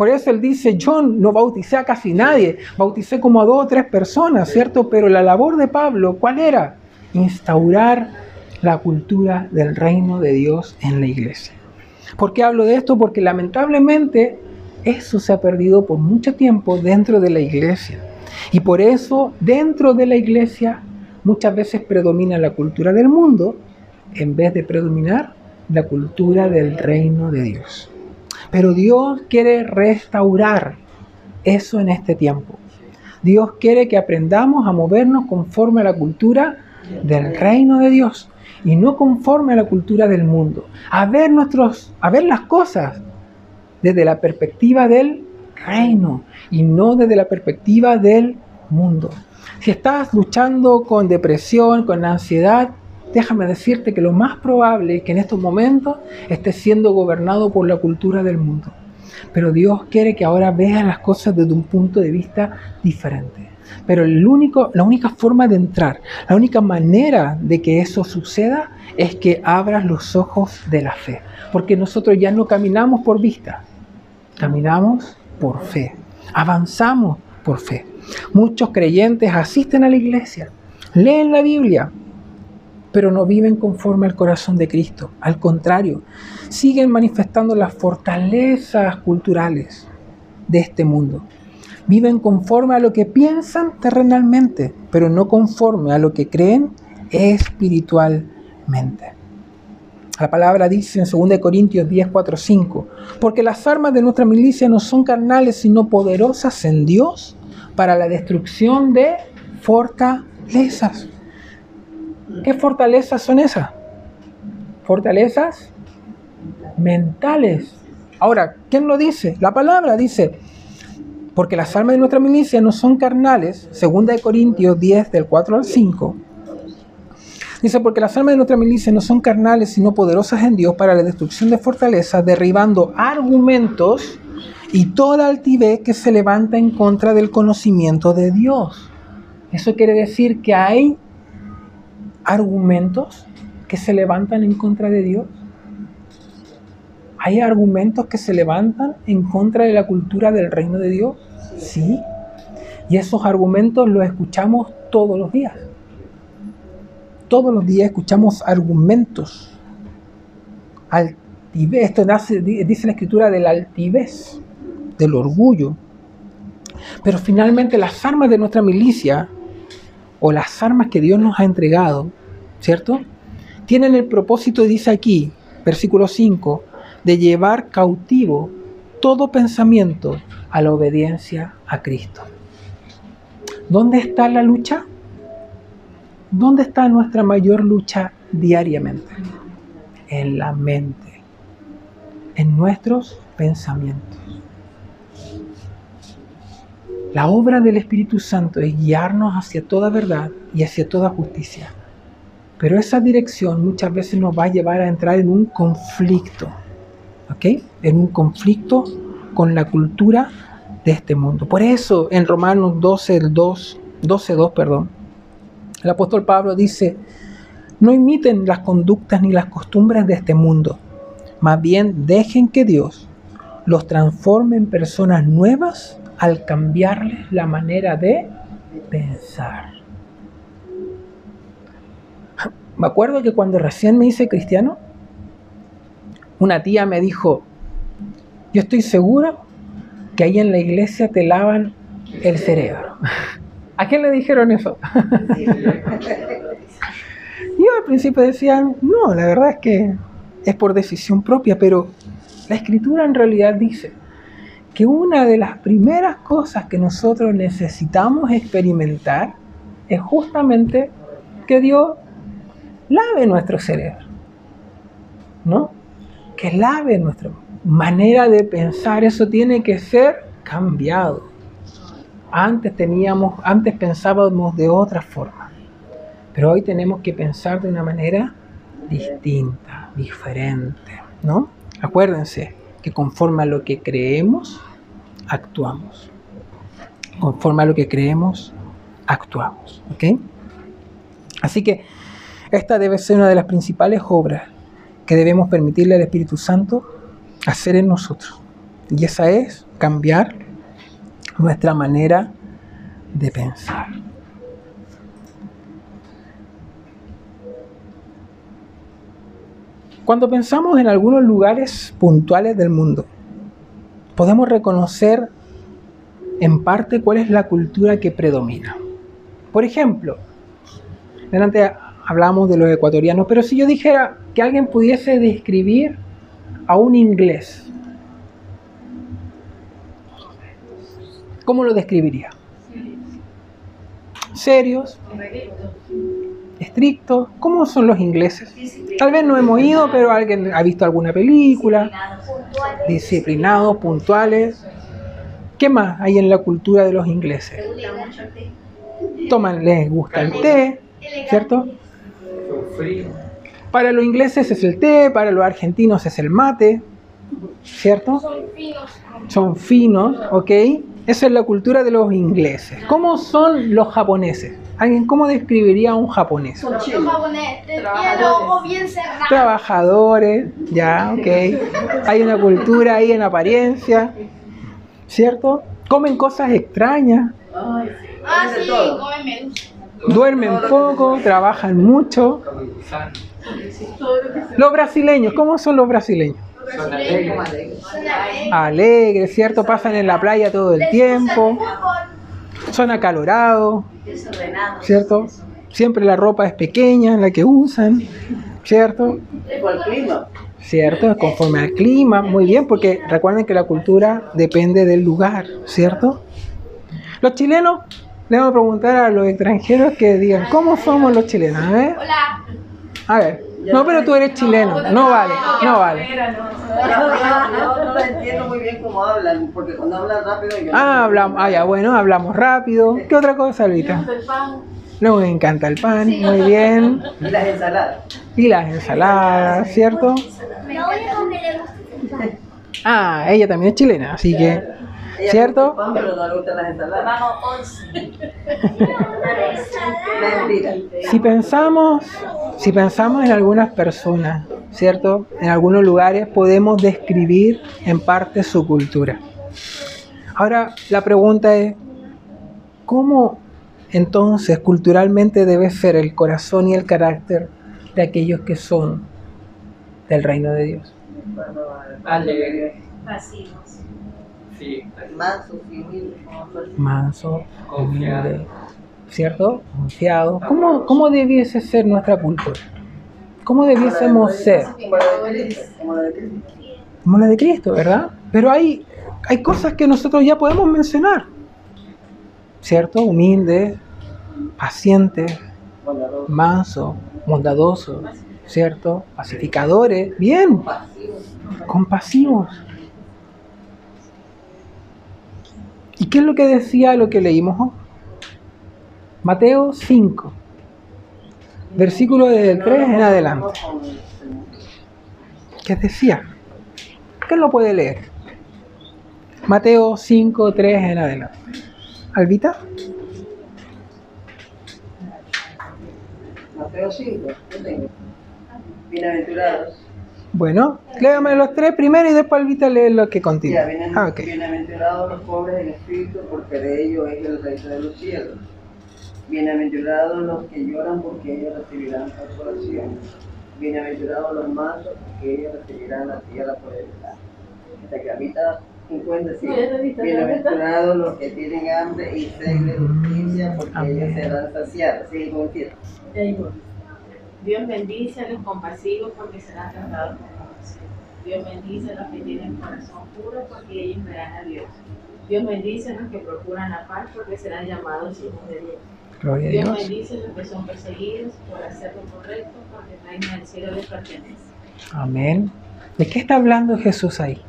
Por eso él dice, yo no bauticé a casi nadie, bauticé como a dos o tres personas, ¿cierto? Pero la labor de Pablo, ¿cuál era? Instaurar la cultura del reino de Dios en la iglesia. ¿Por qué hablo de esto? Porque lamentablemente eso se ha perdido por mucho tiempo dentro de la iglesia. Y por eso dentro de la iglesia muchas veces predomina la cultura del mundo en vez de predominar la cultura del reino de Dios. Pero Dios quiere restaurar eso en este tiempo. Dios quiere que aprendamos a movernos conforme a la cultura del reino de Dios y no conforme a la cultura del mundo. A ver nuestros, a ver las cosas desde la perspectiva del reino y no desde la perspectiva del mundo. Si estás luchando con depresión, con ansiedad, déjame decirte que lo más probable es que en estos momentos estés siendo gobernado por la cultura del mundo. Pero Dios quiere que ahora veas las cosas desde un punto de vista diferente. Pero la única forma de entrar, la única manera de que eso suceda es que abras los ojos de la fe. Porque nosotros ya no caminamos por vista, caminamos por fe. Avanzamos por fe. Muchos creyentes asisten a la iglesia, leen la Biblia, pero no viven conforme al corazón de Cristo. Al contrario, siguen manifestando las fortalezas culturales de este mundo. Viven conforme a lo que piensan terrenalmente, pero no conforme a lo que creen espiritualmente. La palabra dice en 2 Corintios 10, 4, 5, porque las armas de nuestra milicia no son carnales, sino poderosas en Dios para la destrucción de fortalezas. ¿Qué fortalezas son esas? Fortalezas mentales. Ahora, ¿quién lo dice? La palabra dice, porque las armas de nuestra milicia no son carnales, segunda de Corintios 10 del 4 al 5. Dice, porque las armas de nuestra milicia no son carnales, sino poderosas en Dios para la destrucción de fortalezas, derribando argumentos y toda altivez que se levanta en contra del conocimiento de Dios. Eso quiere decir que hay argumentos que se levantan en contra de Dios? ¿Hay argumentos que se levantan en contra de la cultura del reino de Dios? Sí. Y esos argumentos los escuchamos todos los días. Todos los días escuchamos argumentos. Altivez, esto nace, dice la escritura del altivez, del orgullo. Pero finalmente las armas de nuestra milicia o las armas que Dios nos ha entregado, ¿cierto? Tienen el propósito, dice aquí, versículo 5, de llevar cautivo todo pensamiento a la obediencia a Cristo. ¿Dónde está la lucha? ¿Dónde está nuestra mayor lucha diariamente? En la mente, en nuestros pensamientos. La obra del Espíritu Santo es guiarnos hacia toda verdad y hacia toda justicia. Pero esa dirección muchas veces nos va a llevar a entrar en un conflicto, ¿ok? En un conflicto con la cultura de este mundo. Por eso en Romanos 12, 2, 12, 2, perdón, el apóstol Pablo dice, no imiten las conductas ni las costumbres de este mundo, más bien dejen que Dios los transforme en personas nuevas al cambiarles la manera de pensar. Me acuerdo que cuando recién me hice cristiano, una tía me dijo, yo estoy segura que ahí en la iglesia te lavan el cerebro. ¿A quién le dijeron eso? Yo al principio decía, no, la verdad es que es por decisión propia, pero la escritura en realidad dice que una de las primeras cosas que nosotros necesitamos experimentar es justamente que Dios lave nuestro cerebro, ¿no? Que lave nuestra manera de pensar, eso tiene que ser cambiado. Antes teníamos, antes pensábamos de otra forma, pero hoy tenemos que pensar de una manera distinta, diferente, ¿no? Acuérdense que conforme a lo que creemos, actuamos. Conforme a lo que creemos, actuamos. Así que esta debe ser una de las principales obras que debemos permitirle al Espíritu Santo hacer en nosotros. Y esa es cambiar nuestra manera de pensar. Cuando pensamos en algunos lugares puntuales del mundo, podemos reconocer en parte cuál es la cultura que predomina. Por ejemplo, delante hablamos de los ecuatorianos, pero si yo dijera que alguien pudiese describir a un inglés, ¿cómo lo describiría? Serios, estrictos. ¿Cómo son los ingleses? Tal vez no hemos ido, pero alguien ha visto alguna película. Disciplinados, puntuales. ¿Qué más hay en la cultura de los ingleses? Toman, les gusta el té, ¿cierto? Para los ingleses es el té, para los argentinos es el mate, ¿cierto? Son finos. Son finos, ¿ok? Esa es la cultura de los ingleses. ¿Cómo son los japoneses? ¿Alguien cómo describiría a un japonés? Los japoneses, bien cerrado. Trabajadores, ya, ok. Hay una cultura ahí en apariencia, ¿cierto? Comen cosas extrañas. Ah, sí, comen medusa. Duermen poco, trabajan mucho. Los brasileños, ¿cómo son los brasileños? Son alegres. Alegres, ¿cierto? Pasan en la playa todo el tiempo. Son acalorados, ¿cierto? Siempre la ropa es pequeña, la que usan, ¿cierto? ¿Cierto? Conforme al clima, muy bien, porque recuerden que la cultura depende del lugar, ¿cierto? Los chilenos le vamos a preguntar a los extranjeros que digan, ¿cómo somos los chilenos? ¿eh? Hola. A ver. No, pero tú eres chileno. No vale, no vale. No, entiendo muy bien cómo hablan, porque cuando hablan rápido... ah, hablamos, ah, ya, bueno, hablamos rápido. ¿Qué otra cosa, Alvita? me encanta el pan, muy bien. Y las ensaladas. Y las ensaladas, ¿cierto? Ah, ella también es chilena, así que... ¿Cierto? Si pensamos, si pensamos en algunas personas, ¿cierto? En algunos lugares podemos describir en parte su cultura. Ahora la pregunta es, ¿cómo entonces culturalmente debe ser el corazón y el carácter de aquellos que son del reino de Dios? Alegre. Manso, humilde. ¿Cierto? Confiado. ¿Cómo, ¿Cómo debiese ser nuestra cultura? ¿Cómo debiésemos ser? Como la de Cristo, ¿verdad? Pero hay, hay cosas que nosotros ya podemos mencionar. ¿Cierto? Humilde, paciente, manso, bondadoso, ¿cierto? Pacificadores, bien, compasivos. ¿Y qué es lo que decía lo que leímos? Mateo 5, versículo del 3 en adelante. ¿Qué decía? ¿Quién lo puede leer? Mateo 5, 3 en adelante. ¿Albita? Mateo 5, Bienaventurados bueno, léame los tres primero y después Alvita lee lo que continúa. Ah, bienaventurados los pobres en espíritu, porque de ellos es el reino de los cielos. Bienaventurados los que lloran, porque ellos recibirán consolación. Bienaventurados los mansos, porque ellos recibirán la tierra por heredad. Esta que habita 50, sí. Bienaventurados los que tienen hambre y sed de justicia, porque ellos serán saciados. Sí, Dios bendice a los compasivos porque serán tratados con compasión. Dios bendice a los que tienen corazón puro porque ellos verán a Dios. Dios bendice a los que procuran la paz porque serán llamados hijos de Dios. Gloria Dios, Dios bendice a los que son perseguidos por hacer lo correcto porque el reino del cielo les pertenece. Amén. ¿De qué está hablando Jesús ahí?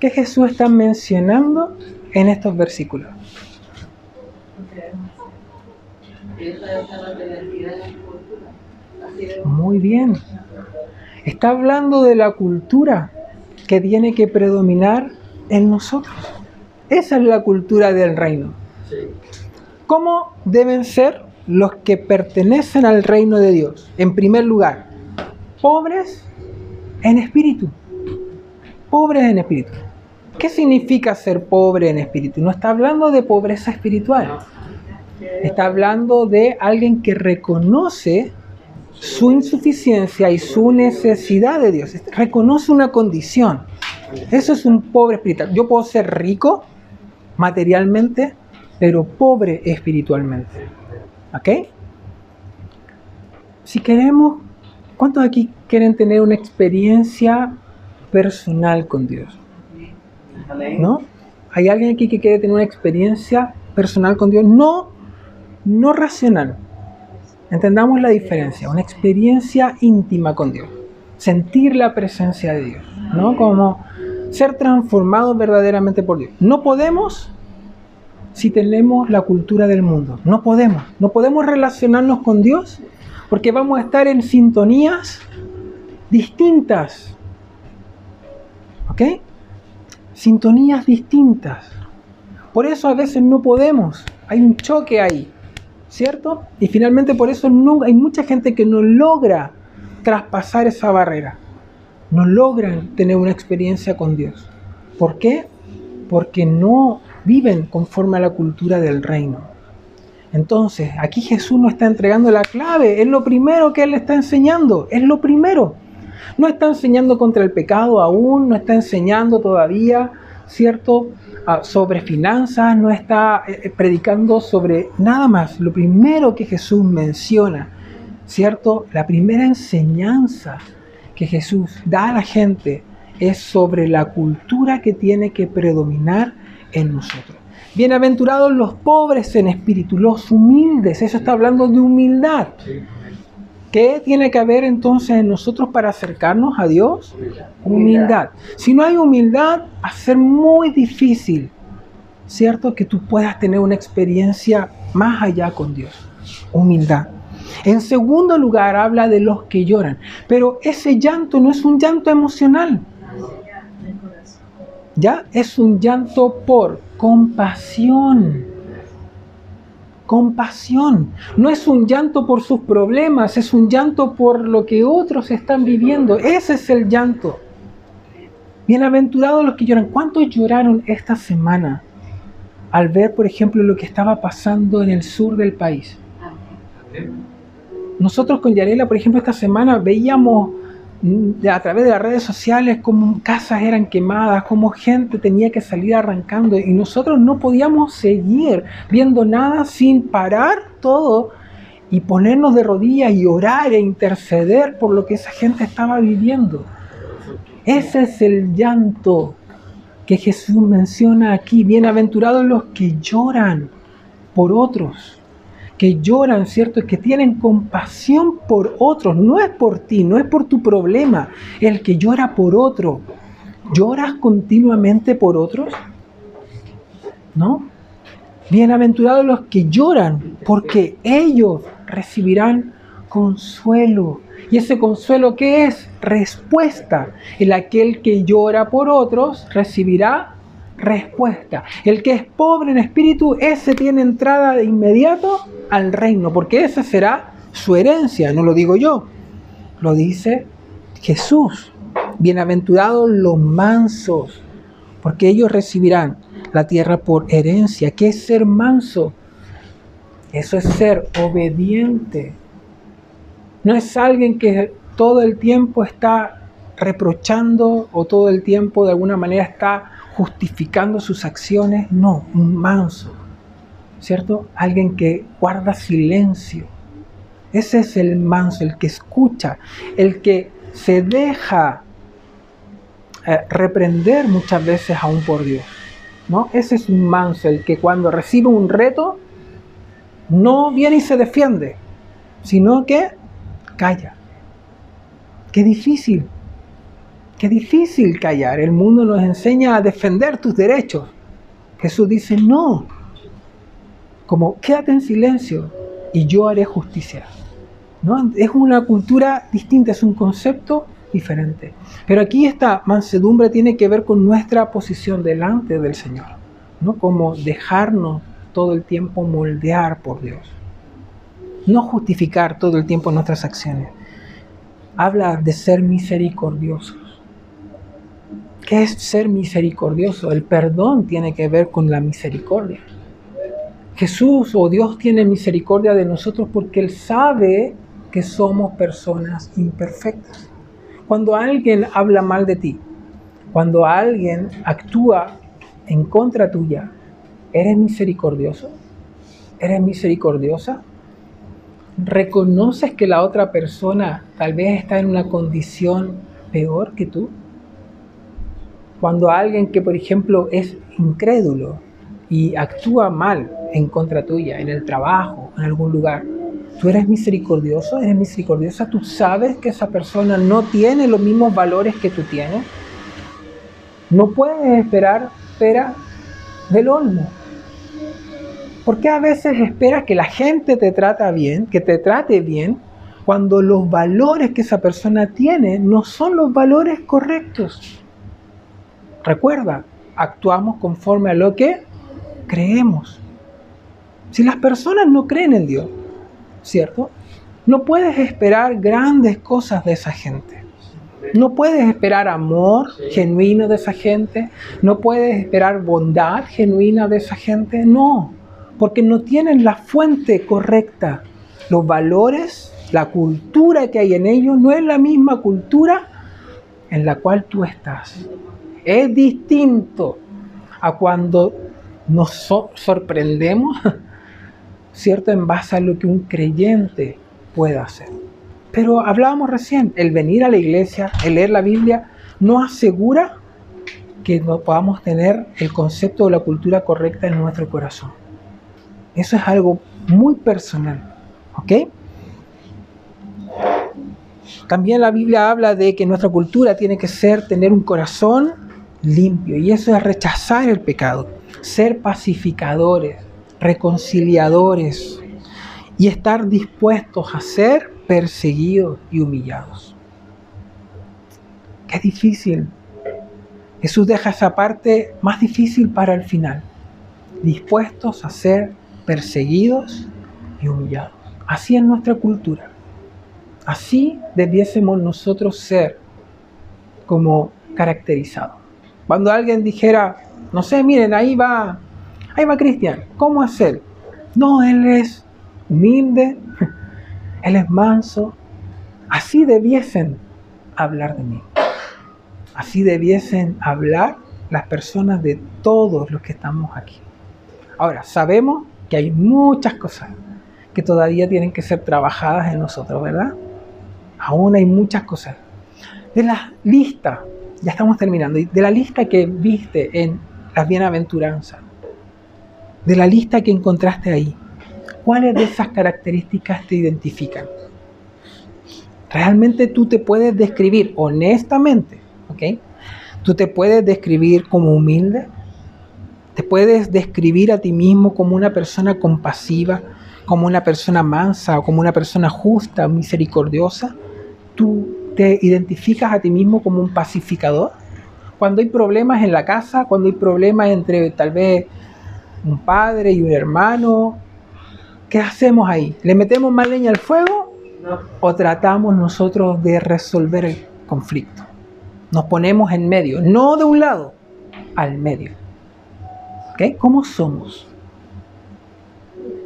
¿Qué Jesús está mencionando en estos versículos? Muy bien. Está hablando de la cultura que tiene que predominar en nosotros. Esa es la cultura del reino. ¿Cómo deben ser los que pertenecen al reino de Dios? En primer lugar, pobres en espíritu. Pobres en espíritu. ¿Qué significa ser pobre en espíritu? No está hablando de pobreza espiritual. Está hablando de alguien que reconoce su insuficiencia y su necesidad de Dios. Reconoce una condición. Eso es un pobre espiritual. Yo puedo ser rico materialmente, pero pobre espiritualmente. ¿Ok? Si queremos, ¿cuántos aquí quieren tener una experiencia personal con Dios? ¿No? ¿Hay alguien aquí que quiere tener una experiencia personal con Dios? No, no racional. Entendamos la diferencia, una experiencia íntima con Dios. Sentir la presencia de Dios, ¿no? Como ser transformados verdaderamente por Dios. No podemos si tenemos la cultura del mundo. No podemos. No podemos relacionarnos con Dios porque vamos a estar en sintonías distintas. ¿Ok? Sintonías distintas. Por eso a veces no podemos. Hay un choque ahí. ¿Cierto? Y finalmente por eso hay mucha gente que no logra traspasar esa barrera. No logran tener una experiencia con Dios. ¿Por qué? Porque no viven conforme a la cultura del reino. Entonces, aquí Jesús no está entregando la clave, es lo primero que Él está enseñando, es lo primero. No está enseñando contra el pecado aún, no está enseñando todavía, ¿cierto? Ah, sobre finanzas, no está eh, eh, predicando sobre nada más. Lo primero que Jesús menciona, ¿cierto? La primera enseñanza que Jesús da a la gente es sobre la cultura que tiene que predominar en nosotros. Bienaventurados los pobres en espíritu, los humildes. Eso está hablando de humildad. ¿Qué tiene que haber entonces en nosotros para acercarnos a Dios? Humildad. Si no hay humildad, va a ser muy difícil, ¿cierto? Que tú puedas tener una experiencia más allá con Dios. Humildad. En segundo lugar, habla de los que lloran. Pero ese llanto no es un llanto emocional. ¿Ya? Es un llanto por compasión. Compasión. No es un llanto por sus problemas, es un llanto por lo que otros están viviendo. Ese es el llanto. Bienaventurados los que lloran. ¿Cuántos lloraron esta semana al ver, por ejemplo, lo que estaba pasando en el sur del país? Nosotros con Yarela, por ejemplo, esta semana veíamos a través de las redes sociales cómo casas eran quemadas, cómo gente tenía que salir arrancando y nosotros no podíamos seguir viendo nada sin parar todo y ponernos de rodillas y orar e interceder por lo que esa gente estaba viviendo. Ese es el llanto que Jesús menciona aquí. Bienaventurados los que lloran por otros que lloran, ¿cierto? Que tienen compasión por otros. No es por ti, no es por tu problema. El que llora por otro. ¿Lloras continuamente por otros? ¿No? Bienaventurados los que lloran, porque ellos recibirán consuelo. ¿Y ese consuelo qué es? Respuesta. El aquel que llora por otros recibirá respuesta. El que es pobre en espíritu, ese tiene entrada de inmediato al reino, porque esa será su herencia, no lo digo yo, lo dice Jesús. Bienaventurados los mansos, porque ellos recibirán la tierra por herencia. ¿Qué es ser manso? Eso es ser obediente. No es alguien que todo el tiempo está reprochando o todo el tiempo de alguna manera está justificando sus acciones. No, un manso, ¿cierto? Alguien que guarda silencio. Ese es el manso, el que escucha, el que se deja eh, reprender muchas veces aún por Dios. ¿no? Ese es un manso, el que cuando recibe un reto no viene y se defiende, sino que calla. Qué difícil, qué difícil callar. El mundo nos enseña a defender tus derechos. Jesús dice, no, como quédate en silencio y yo haré justicia. ¿No? Es una cultura distinta, es un concepto diferente. Pero aquí esta mansedumbre tiene que ver con nuestra posición delante del Señor, ¿no? Como dejarnos todo el tiempo moldear por Dios. No justificar todo el tiempo nuestras acciones. Habla de ser misericordiosos. ¿Qué es ser misericordioso? El perdón tiene que ver con la misericordia. Jesús o Dios tiene misericordia de nosotros porque Él sabe que somos personas imperfectas. Cuando alguien habla mal de ti, cuando alguien actúa en contra tuya, ¿eres misericordioso? ¿Eres misericordiosa? ¿Reconoces que la otra persona tal vez está en una condición peor que tú? Cuando alguien que, por ejemplo, es incrédulo y actúa mal en contra tuya, en el trabajo, en algún lugar, ¿Tú eres misericordioso? ¿Eres misericordiosa? ¿Tú sabes que esa persona no tiene los mismos valores que tú tienes? No puedes esperar espera del olmo. ¿Por qué a veces esperas que la gente te trata bien, que te trate bien, cuando los valores que esa persona tiene no son los valores correctos? Recuerda, actuamos conforme a lo que creemos. Si las personas no creen en Dios, ¿cierto? No puedes esperar grandes cosas de esa gente. No puedes esperar amor genuino de esa gente. No puedes esperar bondad genuina de esa gente. No, porque no tienen la fuente correcta. Los valores, la cultura que hay en ellos no es la misma cultura en la cual tú estás. Es distinto a cuando nos sorprendemos <laughs> ¿cierto? En base a lo que un creyente pueda hacer. Pero hablábamos recién, el venir a la iglesia, el leer la Biblia, no asegura que no podamos tener el concepto de la cultura correcta en nuestro corazón. Eso es algo muy personal, ¿ok? También la Biblia habla de que nuestra cultura tiene que ser tener un corazón limpio y eso es rechazar el pecado, ser pacificadores, reconciliadores y estar dispuestos a ser perseguidos y humillados. Qué difícil. Jesús deja esa parte más difícil para el final. Dispuestos a ser perseguidos y humillados. Así es nuestra cultura. Así debiésemos nosotros ser como caracterizados. Cuando alguien dijera, no sé, miren, ahí va Ahí va Cristian. ¿Cómo él? No, él es humilde, <laughs> él es manso. Así debiesen hablar de mí. Así debiesen hablar las personas de todos los que estamos aquí. Ahora, sabemos que hay muchas cosas que todavía tienen que ser trabajadas en nosotros, ¿verdad? Aún hay muchas cosas. De la lista, ya estamos terminando, de la lista que viste en las bienaventuranzas, de la lista que encontraste ahí, ¿cuáles de esas características te identifican? Realmente tú te puedes describir honestamente, ¿ok? Tú te puedes describir como humilde, te puedes describir a ti mismo como una persona compasiva, como una persona mansa o como una persona justa, misericordiosa. Tú te identificas a ti mismo como un pacificador. Cuando hay problemas en la casa, cuando hay problemas entre tal vez un padre y un hermano. ¿Qué hacemos ahí? ¿Le metemos más leña al fuego o tratamos nosotros de resolver el conflicto? Nos ponemos en medio, no de un lado, al medio. ¿Ok? ¿Cómo somos?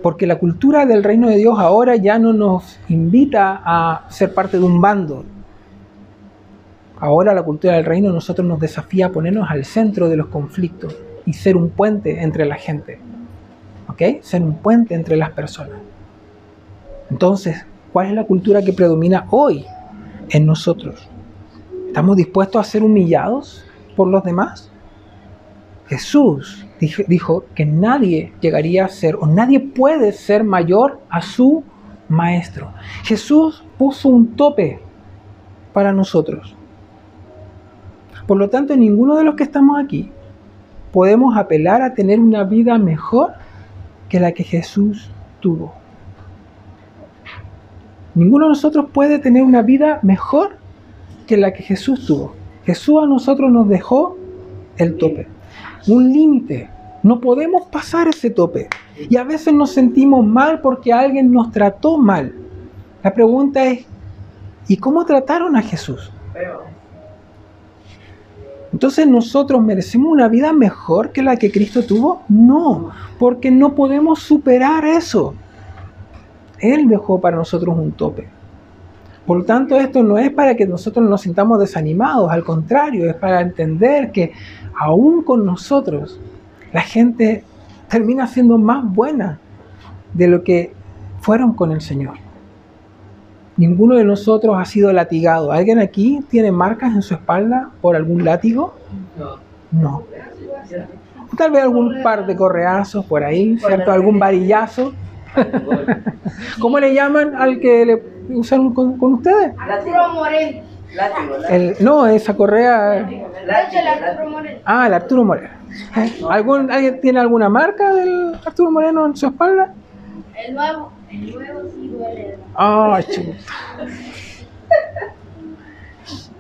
Porque la cultura del reino de Dios ahora ya no nos invita a ser parte de un bando. Ahora la cultura del reino nosotros nos desafía a ponernos al centro de los conflictos y ser un puente entre la gente. ¿Ok? Ser un puente entre las personas. Entonces, ¿cuál es la cultura que predomina hoy en nosotros? ¿Estamos dispuestos a ser humillados por los demás? Jesús dijo que nadie llegaría a ser o nadie puede ser mayor a su maestro. Jesús puso un tope para nosotros. Por lo tanto, ninguno de los que estamos aquí podemos apelar a tener una vida mejor que la que Jesús tuvo. Ninguno de nosotros puede tener una vida mejor que la que Jesús tuvo. Jesús a nosotros nos dejó el tope, un límite. No podemos pasar ese tope. Y a veces nos sentimos mal porque alguien nos trató mal. La pregunta es, ¿y cómo trataron a Jesús? Entonces nosotros merecemos una vida mejor que la que Cristo tuvo? No, porque no podemos superar eso. Él dejó para nosotros un tope. Por lo tanto, esto no es para que nosotros nos sintamos desanimados, al contrario, es para entender que aún con nosotros la gente termina siendo más buena de lo que fueron con el Señor. Ninguno de nosotros ha sido latigado. ¿Alguien aquí tiene marcas en su espalda por algún látigo? No. Tal vez algún par de correazos por ahí, ¿cierto? Algún varillazo. <laughs> ¿Cómo le llaman al que le usan con, ustedes? Arturo Moreno. El, no, esa correa. Ah, el Arturo Moreno. ¿Algún, ¿Alguien tiene alguna marca del Arturo Moreno en su espalda? El nuevo, el nuevo sí duele. Ah,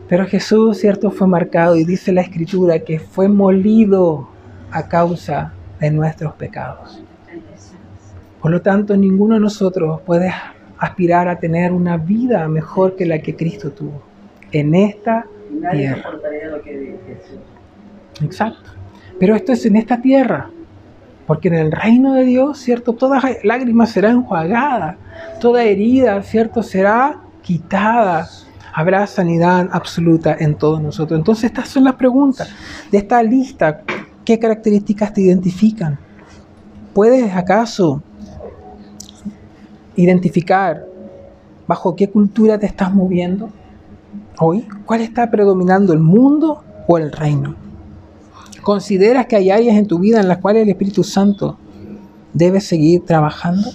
Pero Jesús, cierto, fue marcado y dice la escritura que fue molido a causa de nuestros pecados. Por lo tanto, ninguno de nosotros puede aspirar a tener una vida mejor que la que Cristo tuvo en esta tierra. Exacto. Pero esto es en esta tierra. Porque en el reino de Dios, ¿cierto? Toda lágrima será enjuagada, toda herida, ¿cierto? Será quitada. Habrá sanidad absoluta en todos nosotros. Entonces estas son las preguntas de esta lista. ¿Qué características te identifican? ¿Puedes acaso identificar bajo qué cultura te estás moviendo hoy? ¿Cuál está predominando, el mundo o el reino? ¿Consideras que hay áreas en tu vida en las cuales el Espíritu Santo debe seguir trabajando?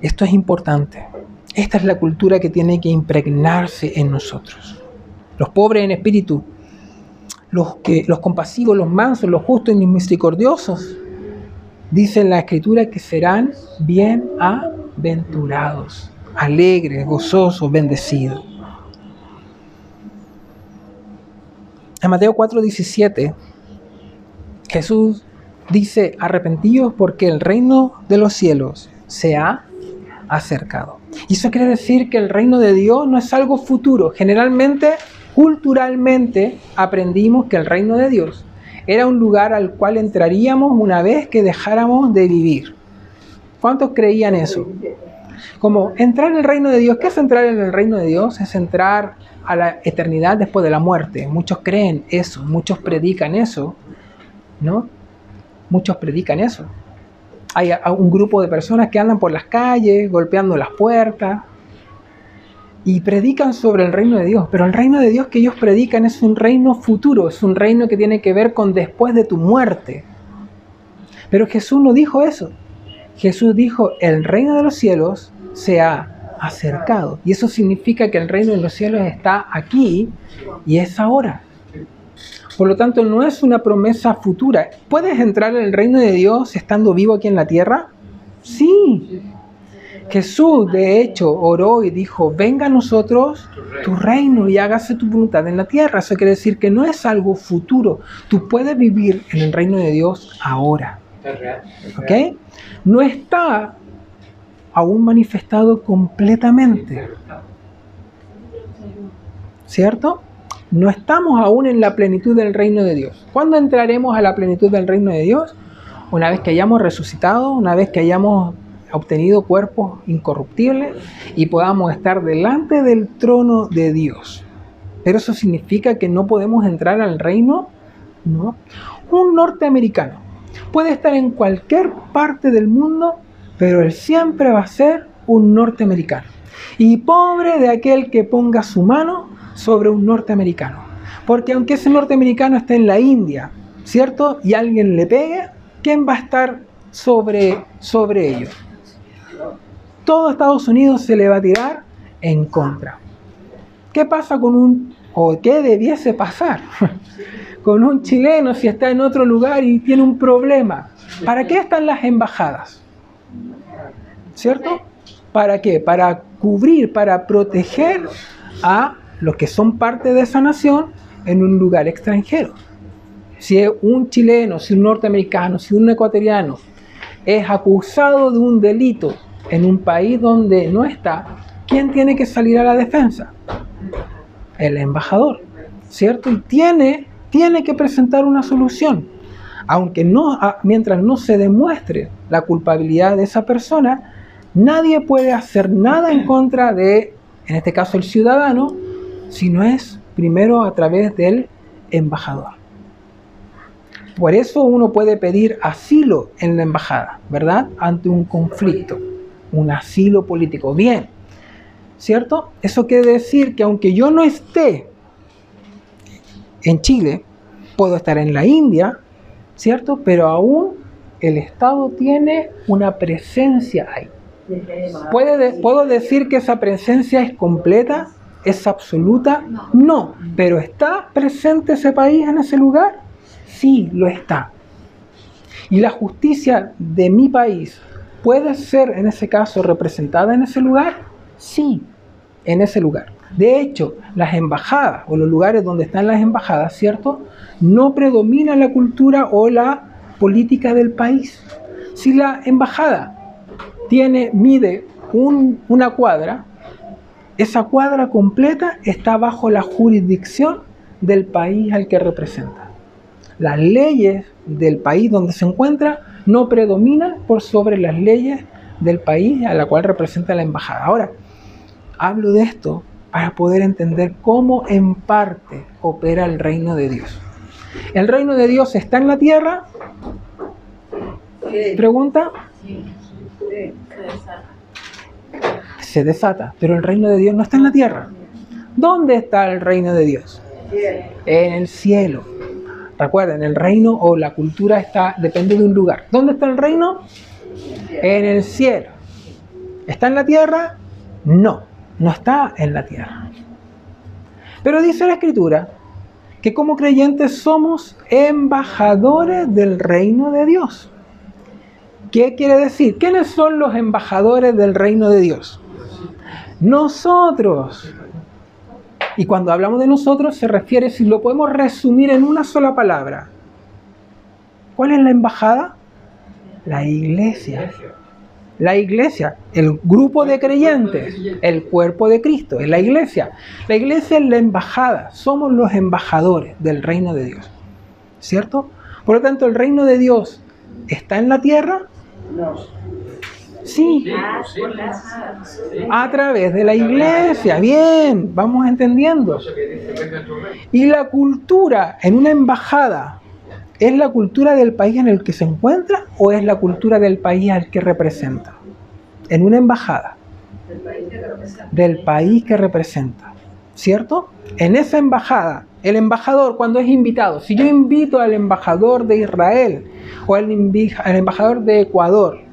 Esto es importante. Esta es la cultura que tiene que impregnarse en nosotros. Los pobres en espíritu, los, que, los compasivos, los mansos, los justos y los misericordiosos, dice la Escritura que serán bienaventurados, alegres, gozosos, bendecidos. En Mateo 4:17, Jesús dice, arrepentidos porque el reino de los cielos se ha acercado. Y eso quiere decir que el reino de Dios no es algo futuro. Generalmente, culturalmente, aprendimos que el reino de Dios era un lugar al cual entraríamos una vez que dejáramos de vivir. ¿Cuántos creían eso? Como entrar en el reino de Dios. ¿Qué es entrar en el reino de Dios? Es entrar a la eternidad después de la muerte. Muchos creen eso, muchos predican eso, ¿no? Muchos predican eso. Hay un grupo de personas que andan por las calles, golpeando las puertas, y predican sobre el reino de Dios, pero el reino de Dios que ellos predican es un reino futuro, es un reino que tiene que ver con después de tu muerte. Pero Jesús no dijo eso. Jesús dijo, el reino de los cielos se ha acercado. Y eso significa que el reino de los cielos está aquí y es ahora. Por lo tanto, no es una promesa futura. ¿Puedes entrar en el reino de Dios estando vivo aquí en la tierra? Sí. Jesús, de hecho, oró y dijo, venga a nosotros tu reino y hágase tu voluntad en la tierra. Eso quiere decir que no es algo futuro. Tú puedes vivir en el reino de Dios ahora. ¿Ok? No está aún manifestado completamente. ¿Cierto? No estamos aún en la plenitud del reino de Dios. ¿Cuándo entraremos a la plenitud del reino de Dios? Una vez que hayamos resucitado, una vez que hayamos obtenido cuerpos incorruptibles y podamos estar delante del trono de Dios. ¿Pero eso significa que no podemos entrar al reino? No. Un norteamericano puede estar en cualquier parte del mundo, pero él siempre va a ser un norteamericano. Y pobre de aquel que ponga su mano sobre un norteamericano. Porque aunque ese norteamericano esté en la India, ¿cierto? Y alguien le pegue, ¿quién va a estar sobre, sobre ellos? Todo Estados Unidos se le va a tirar en contra. ¿Qué pasa con un, o qué debiese pasar <laughs> con un chileno si está en otro lugar y tiene un problema? ¿Para qué están las embajadas? ¿Cierto? ¿Para qué? Para cubrir, para proteger a los que son parte de esa nación en un lugar extranjero. Si un chileno, si un norteamericano, si un ecuatoriano es acusado de un delito en un país donde no está, ¿quién tiene que salir a la defensa? El embajador, ¿cierto? Y tiene, tiene que presentar una solución. Aunque no, mientras no se demuestre la culpabilidad de esa persona, nadie puede hacer nada en contra de, en este caso, el ciudadano, si no es primero a través del embajador. Por eso uno puede pedir asilo en la embajada, ¿verdad? Ante un conflicto, un asilo político. Bien, ¿cierto? Eso quiere decir que aunque yo no esté en Chile, puedo estar en la India, ¿cierto? Pero aún el Estado tiene una presencia ahí. ¿Puede ¿Puedo decir que esa presencia es completa? ¿Es absoluta? No. ¿Pero está presente ese país en ese lugar? Sí, lo está. ¿Y la justicia de mi país puede ser en ese caso representada en ese lugar? Sí, en ese lugar. De hecho, las embajadas o los lugares donde están las embajadas, ¿cierto? No predomina la cultura o la política del país. Si la embajada tiene, mide una cuadra, esa cuadra completa está bajo la jurisdicción del país al que representa. Las leyes del país donde se encuentra no predominan por sobre las leyes del país a la cual representa la embajada. Ahora, hablo de esto para poder entender cómo en parte opera el reino de Dios. ¿El reino de Dios está en la tierra? Pregunta. Se desata, pero el reino de Dios no está en la tierra. ¿Dónde está el reino de Dios? En el cielo. Recuerden, el reino o la cultura está depende de un lugar. ¿Dónde está el reino? En el cielo. ¿Está en la tierra? No, no está en la tierra. Pero dice la escritura que como creyentes somos embajadores del reino de Dios. ¿Qué quiere decir? ¿Quiénes son los embajadores del reino de Dios? Nosotros. Y cuando hablamos de nosotros se refiere, si lo podemos resumir en una sola palabra, ¿cuál es la embajada? La iglesia. La iglesia, el grupo de creyentes, el cuerpo de Cristo, es la iglesia. La iglesia es la embajada, somos los embajadores del reino de Dios. ¿Cierto? Por lo tanto, el reino de Dios está en la tierra. Sí. A través de la iglesia. Bien, vamos entendiendo. Y la cultura en una embajada, ¿es la cultura del país en el que se encuentra o es la cultura del país al que representa? En una embajada. Del país que representa. ¿Cierto? En esa embajada, el embajador cuando es invitado, si yo invito al embajador de Israel o al, al embajador de Ecuador,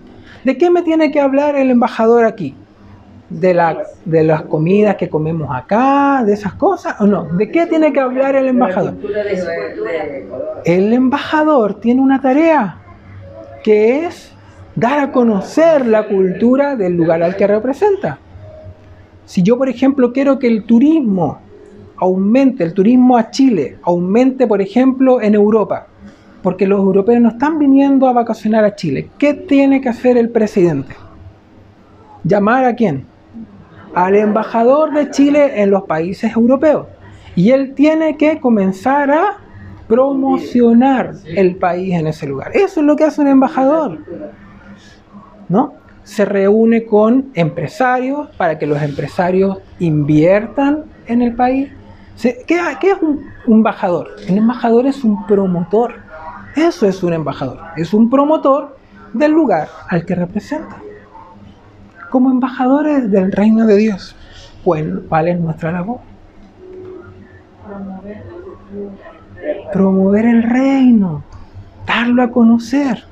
¿De qué me tiene que hablar el embajador aquí? ¿De, la, ¿De las comidas que comemos acá? ¿De esas cosas? ¿O no? ¿De qué tiene que hablar el embajador? El embajador tiene una tarea que es dar a conocer la cultura del lugar al que representa. Si yo, por ejemplo, quiero que el turismo aumente, el turismo a Chile aumente, por ejemplo, en Europa, porque los europeos no están viniendo a vacacionar a Chile. ¿Qué tiene que hacer el presidente? ¿Llamar a quién? Al embajador de Chile en los países europeos. Y él tiene que comenzar a promocionar el país en ese lugar. Eso es lo que hace un embajador. ¿No? Se reúne con empresarios para que los empresarios inviertan en el país ¿Qué, es un, un embajador? Un embajador es un promotor. Eso es un embajador. Es un promotor del lugar al que representa. Como embajadores del reino de Dios, pues vale nuestra labor. Promover el reino, darlo a conocer.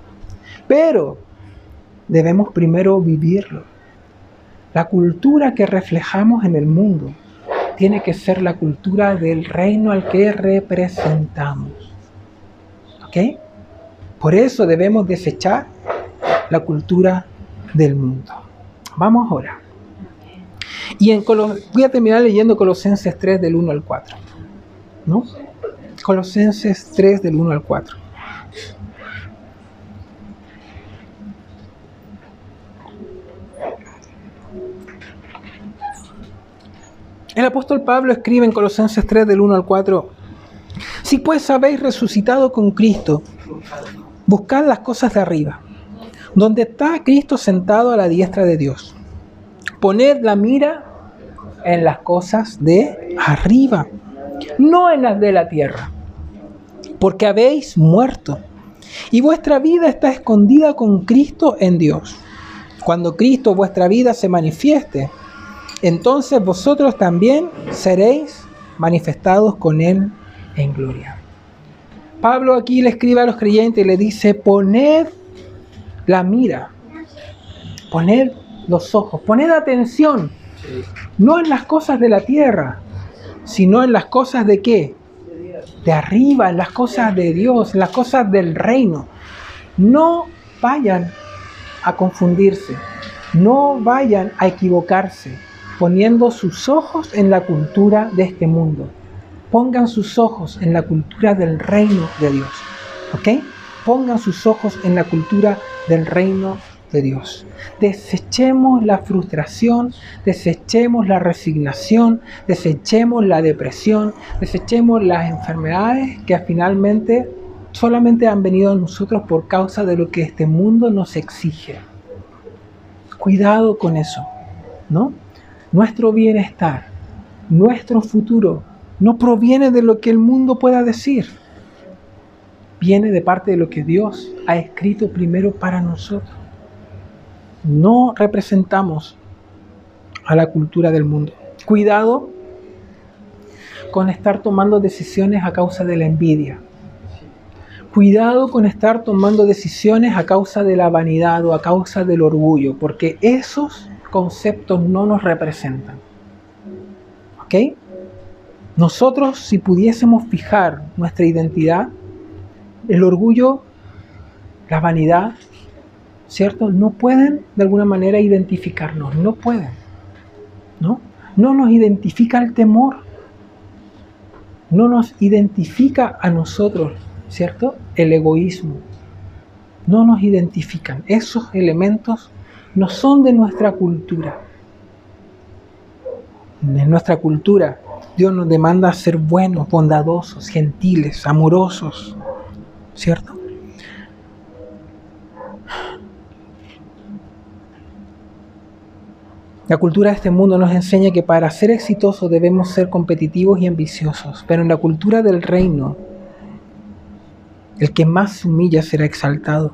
Pero debemos primero vivirlo. La cultura que reflejamos en el mundo tiene que ser la cultura del reino al que representamos. ¿Ok? Por eso debemos desechar la cultura del mundo. Vamos ahora. Y en Colo- voy a terminar leyendo Colosenses 3 del 1 al 4. ¿No? Colosenses 3 del 1 al 4. El apóstol Pablo escribe en Colosenses 3 del 1 al 4, si pues habéis resucitado con Cristo, buscad las cosas de arriba, donde está Cristo sentado a la diestra de Dios. Poned la mira en las cosas de arriba, no en las de la tierra, porque habéis muerto y vuestra vida está escondida con Cristo en Dios. Cuando Cristo vuestra vida se manifieste, entonces vosotros también seréis manifestados con Él en gloria. Pablo aquí le escribe a los creyentes y le dice, poned la mira, poned los ojos, poned atención, no en las cosas de la tierra, sino en las cosas de qué? De arriba, en las cosas de Dios, en las cosas del reino. No vayan a confundirse, no vayan a equivocarse poniendo sus ojos en la cultura de este mundo. Pongan sus ojos en la cultura del reino de Dios. ¿Ok? Pongan sus ojos en la cultura del reino de Dios. Desechemos la frustración, desechemos la resignación, desechemos la depresión, desechemos las enfermedades que finalmente solamente han venido a nosotros por causa de lo que este mundo nos exige. Cuidado con eso, ¿no? Nuestro bienestar, nuestro futuro, no proviene de lo que el mundo pueda decir. Viene de parte de lo que Dios ha escrito primero para nosotros. No representamos a la cultura del mundo. Cuidado con estar tomando decisiones a causa de la envidia. Cuidado con estar tomando decisiones a causa de la vanidad o a causa del orgullo, porque esos conceptos no nos representan. ¿Ok? Nosotros, si pudiésemos fijar nuestra identidad, el orgullo, la vanidad, ¿cierto? No pueden de alguna manera identificarnos, no pueden. ¿No? No nos identifica el temor, no nos identifica a nosotros, ¿cierto? El egoísmo. No nos identifican. Esos elementos no son de nuestra cultura. En nuestra cultura, Dios nos demanda ser buenos, bondadosos, gentiles, amorosos, ¿cierto? La cultura de este mundo nos enseña que para ser exitosos debemos ser competitivos y ambiciosos, pero en la cultura del reino, el que más se humilla será exaltado.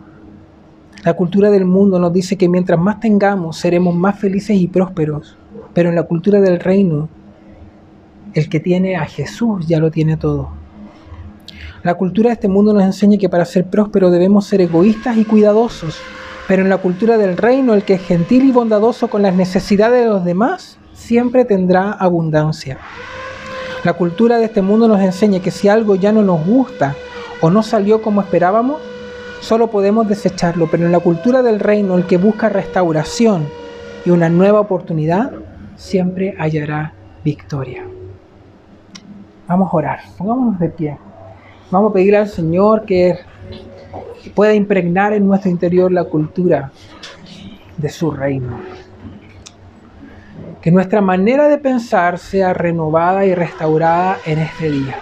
La cultura del mundo nos dice que mientras más tengamos, seremos más felices y prósperos, pero en la cultura del reino, el que tiene a Jesús ya lo tiene todo. La cultura de este mundo nos enseña que para ser prósperos debemos ser egoístas y cuidadosos, pero en la cultura del reino, el que es gentil y bondadoso con las necesidades de los demás, siempre tendrá abundancia. La cultura de este mundo nos enseña que si algo ya no nos gusta o no salió como esperábamos, solo podemos desecharlo, pero en la cultura del reino, el que busca restauración y una nueva oportunidad, siempre hallará victoria. Vamos a orar, pongámonos de pie. Vamos a pedirle al Señor que pueda impregnar en nuestro interior la cultura de su reino. Que nuestra manera de pensar sea renovada y restaurada en este día.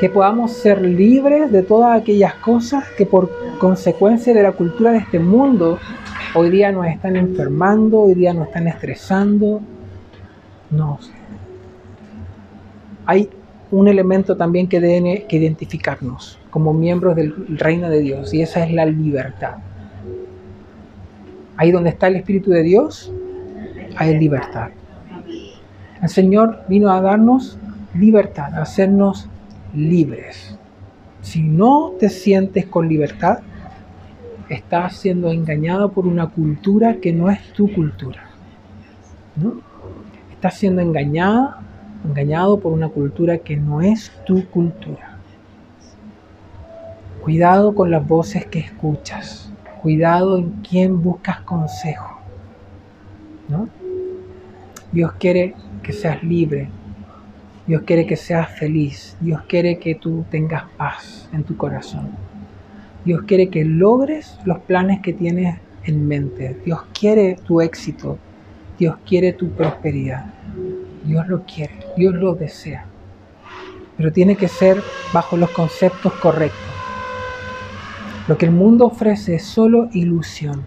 Que podamos ser libres de todas aquellas cosas que por consecuencia de la cultura de este mundo hoy día nos están enfermando, hoy día nos están estresando. No. hay un elemento también que tiene que identificarnos como miembros del reino de Dios y esa es la libertad. Ahí donde está el Espíritu de Dios, hay libertad. El Señor vino a darnos libertad, a hacernos libres. Si no te sientes con libertad, estás siendo engañado por una cultura que no es tu cultura. ¿no? Estás siendo engañada, engañado por una cultura que no es tu cultura. Cuidado con las voces que escuchas. Cuidado en quién buscas consejo. ¿no? Dios quiere que seas libre. Dios quiere que seas feliz. Dios quiere que tú tengas paz en tu corazón. Dios quiere que logres los planes que tienes en mente. Dios quiere tu éxito. Dios quiere tu prosperidad. Dios lo quiere. Dios lo desea. Pero tiene que ser bajo los conceptos correctos. Lo que el mundo ofrece es solo ilusión.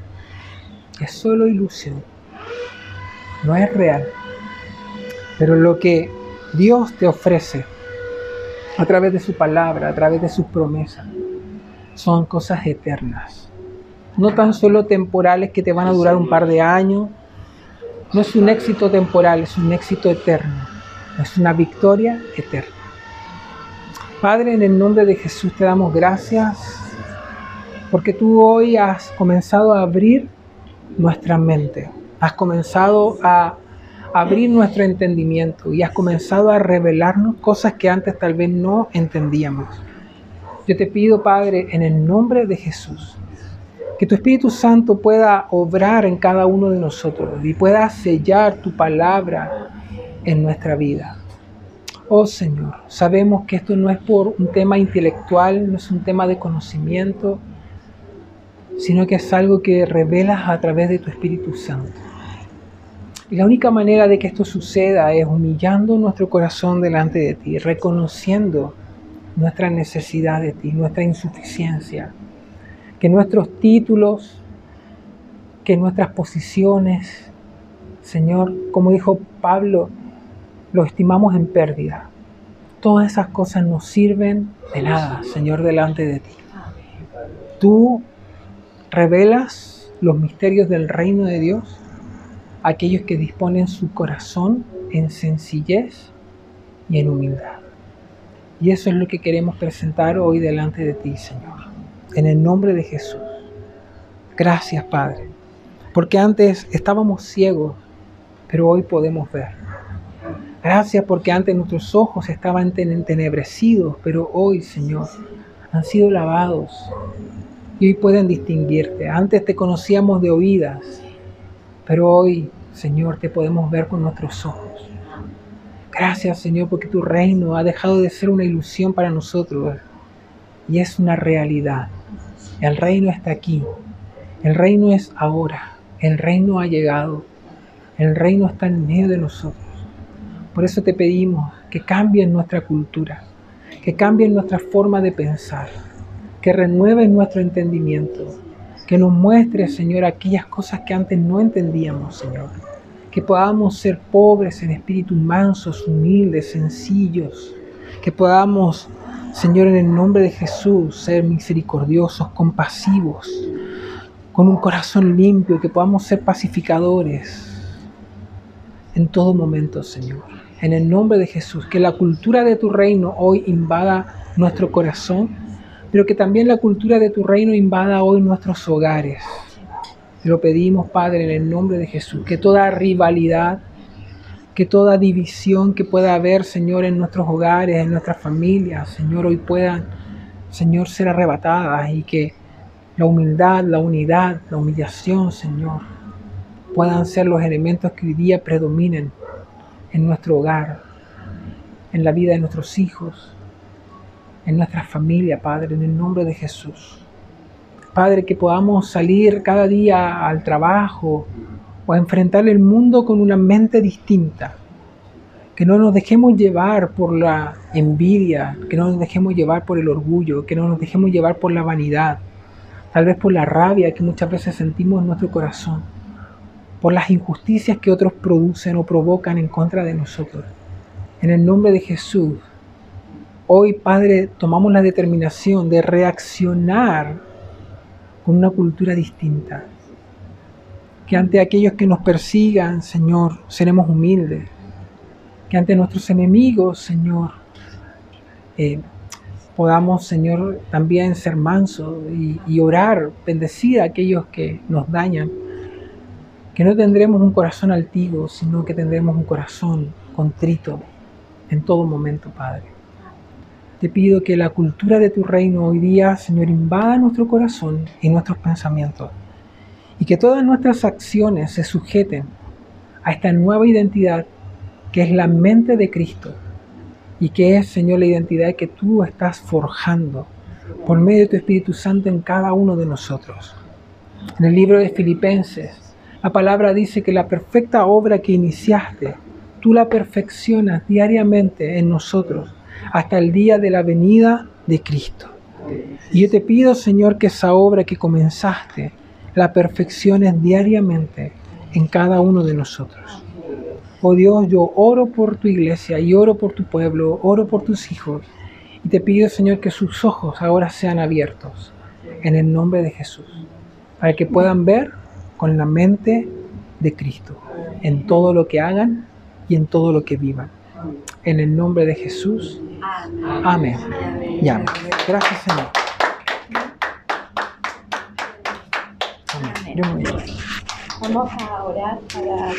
Es solo ilusión. No es real. Pero lo que Dios te ofrece a través de su palabra, a través de sus promesas, son cosas eternas. No tan solo temporales que te van a durar un par de años. No es un éxito temporal, es un éxito eterno. Es una victoria eterna. Padre, en el nombre de Jesús te damos gracias porque tú hoy has comenzado a abrir nuestra mente. Has comenzado a abrir nuestro entendimiento y has comenzado a revelarnos cosas que antes tal vez no entendíamos. Yo te pido, Padre, en el nombre de Jesús, que tu Espíritu Santo pueda obrar en cada uno de nosotros y pueda sellar tu palabra en nuestra vida. Oh Señor, sabemos que esto no es por un tema intelectual, no es un tema de conocimiento, sino que es algo que revelas a través de tu Espíritu Santo. Y la única manera de que esto suceda es humillando nuestro corazón delante de ti, reconociendo nuestra necesidad de ti, nuestra insuficiencia, que nuestros títulos, que nuestras posiciones, Señor, como dijo Pablo, lo estimamos en pérdida. Todas esas cosas nos sirven de nada, Señor, delante de ti. Tú revelas los misterios del reino de Dios aquellos que disponen su corazón en sencillez y en humildad. Y eso es lo que queremos presentar hoy delante de ti, Señor. En el nombre de Jesús. Gracias, Padre. Porque antes estábamos ciegos, pero hoy podemos ver. Gracias porque antes nuestros ojos estaban entenebrecidos, pero hoy, Señor, han sido lavados y hoy pueden distinguirte. Antes te conocíamos de oídas, pero hoy, Señor, te podemos ver con nuestros ojos. Gracias, Señor, porque tu reino ha dejado de ser una ilusión para nosotros y es una realidad. El reino está aquí. El reino es ahora. El reino ha llegado. El reino está en medio de nosotros. Por eso te pedimos que cambien nuestra cultura, que cambien nuestra forma de pensar, que renueven nuestro entendimiento, que nos muestre, Señor, aquellas cosas que antes no entendíamos, Señor. Que podamos ser pobres en espíritu, mansos, humildes, sencillos. Que podamos, Señor, en el nombre de Jesús, ser misericordiosos, compasivos, con un corazón limpio, que podamos ser pacificadores en todo momento, Señor. En el nombre de Jesús, que la cultura de tu reino hoy invada nuestro corazón pero que también la cultura de tu reino invada hoy nuestros hogares. Te lo pedimos, Padre, en el nombre de Jesús, que toda rivalidad, que toda división que pueda haber, Señor, en nuestros hogares, en nuestras familias, Señor, hoy puedan, Señor, ser arrebatadas y que la humildad, la unidad, la humillación, Señor, puedan ser los elementos que hoy día predominen en nuestro hogar, en la vida de nuestros hijos, en nuestra familia, Padre, en el nombre de Jesús. Padre, que podamos salir cada día al trabajo o a enfrentar el mundo con una mente distinta. Que no nos dejemos llevar por la envidia, que no nos dejemos llevar por el orgullo, que no nos dejemos llevar por la vanidad, tal vez por la rabia que muchas veces sentimos en nuestro corazón, por las injusticias que otros producen o provocan en contra de nosotros En el nombre de Jesús, hoy, Padre, tomamos la determinación de reaccionar con una cultura distinta. Que ante aquellos que nos persigan, Señor, seremos humildes. Que ante nuestros enemigos, Señor, eh, podamos, Señor, también ser mansos y, orar, bendecir a aquellos que nos dañan. Que no tendremos un corazón altivo, sino que tendremos un corazón contrito en todo momento, Padre. Te pido que la cultura de tu reino hoy día, Señor, invada nuestro corazón y nuestros pensamientos. Y que todas nuestras acciones se sujeten a esta nueva identidad que es la mente de Cristo y que es, Señor, la identidad que tú estás forjando por medio de tu Espíritu Santo en cada uno de nosotros. En el libro de Filipenses, la palabra dice que la perfecta obra que iniciaste, tú la perfeccionas diariamente en nosotros hasta el día de la venida de Cristo. Y yo te pido, Señor, que esa obra que comenzaste, la perfecciones diariamente en cada uno de nosotros. Oh Dios, yo oro por tu iglesia y oro por tu pueblo, oro por tus hijos. Y te pido, Señor, que sus ojos ahora sean abiertos en el nombre de Jesús, para que puedan ver con la mente de Cristo en todo lo que hagan y en todo lo que vivan. En el nombre de Jesús. Amén. Ya. Gracias, Señor. Amén. Yo me voy. Vamos a orar para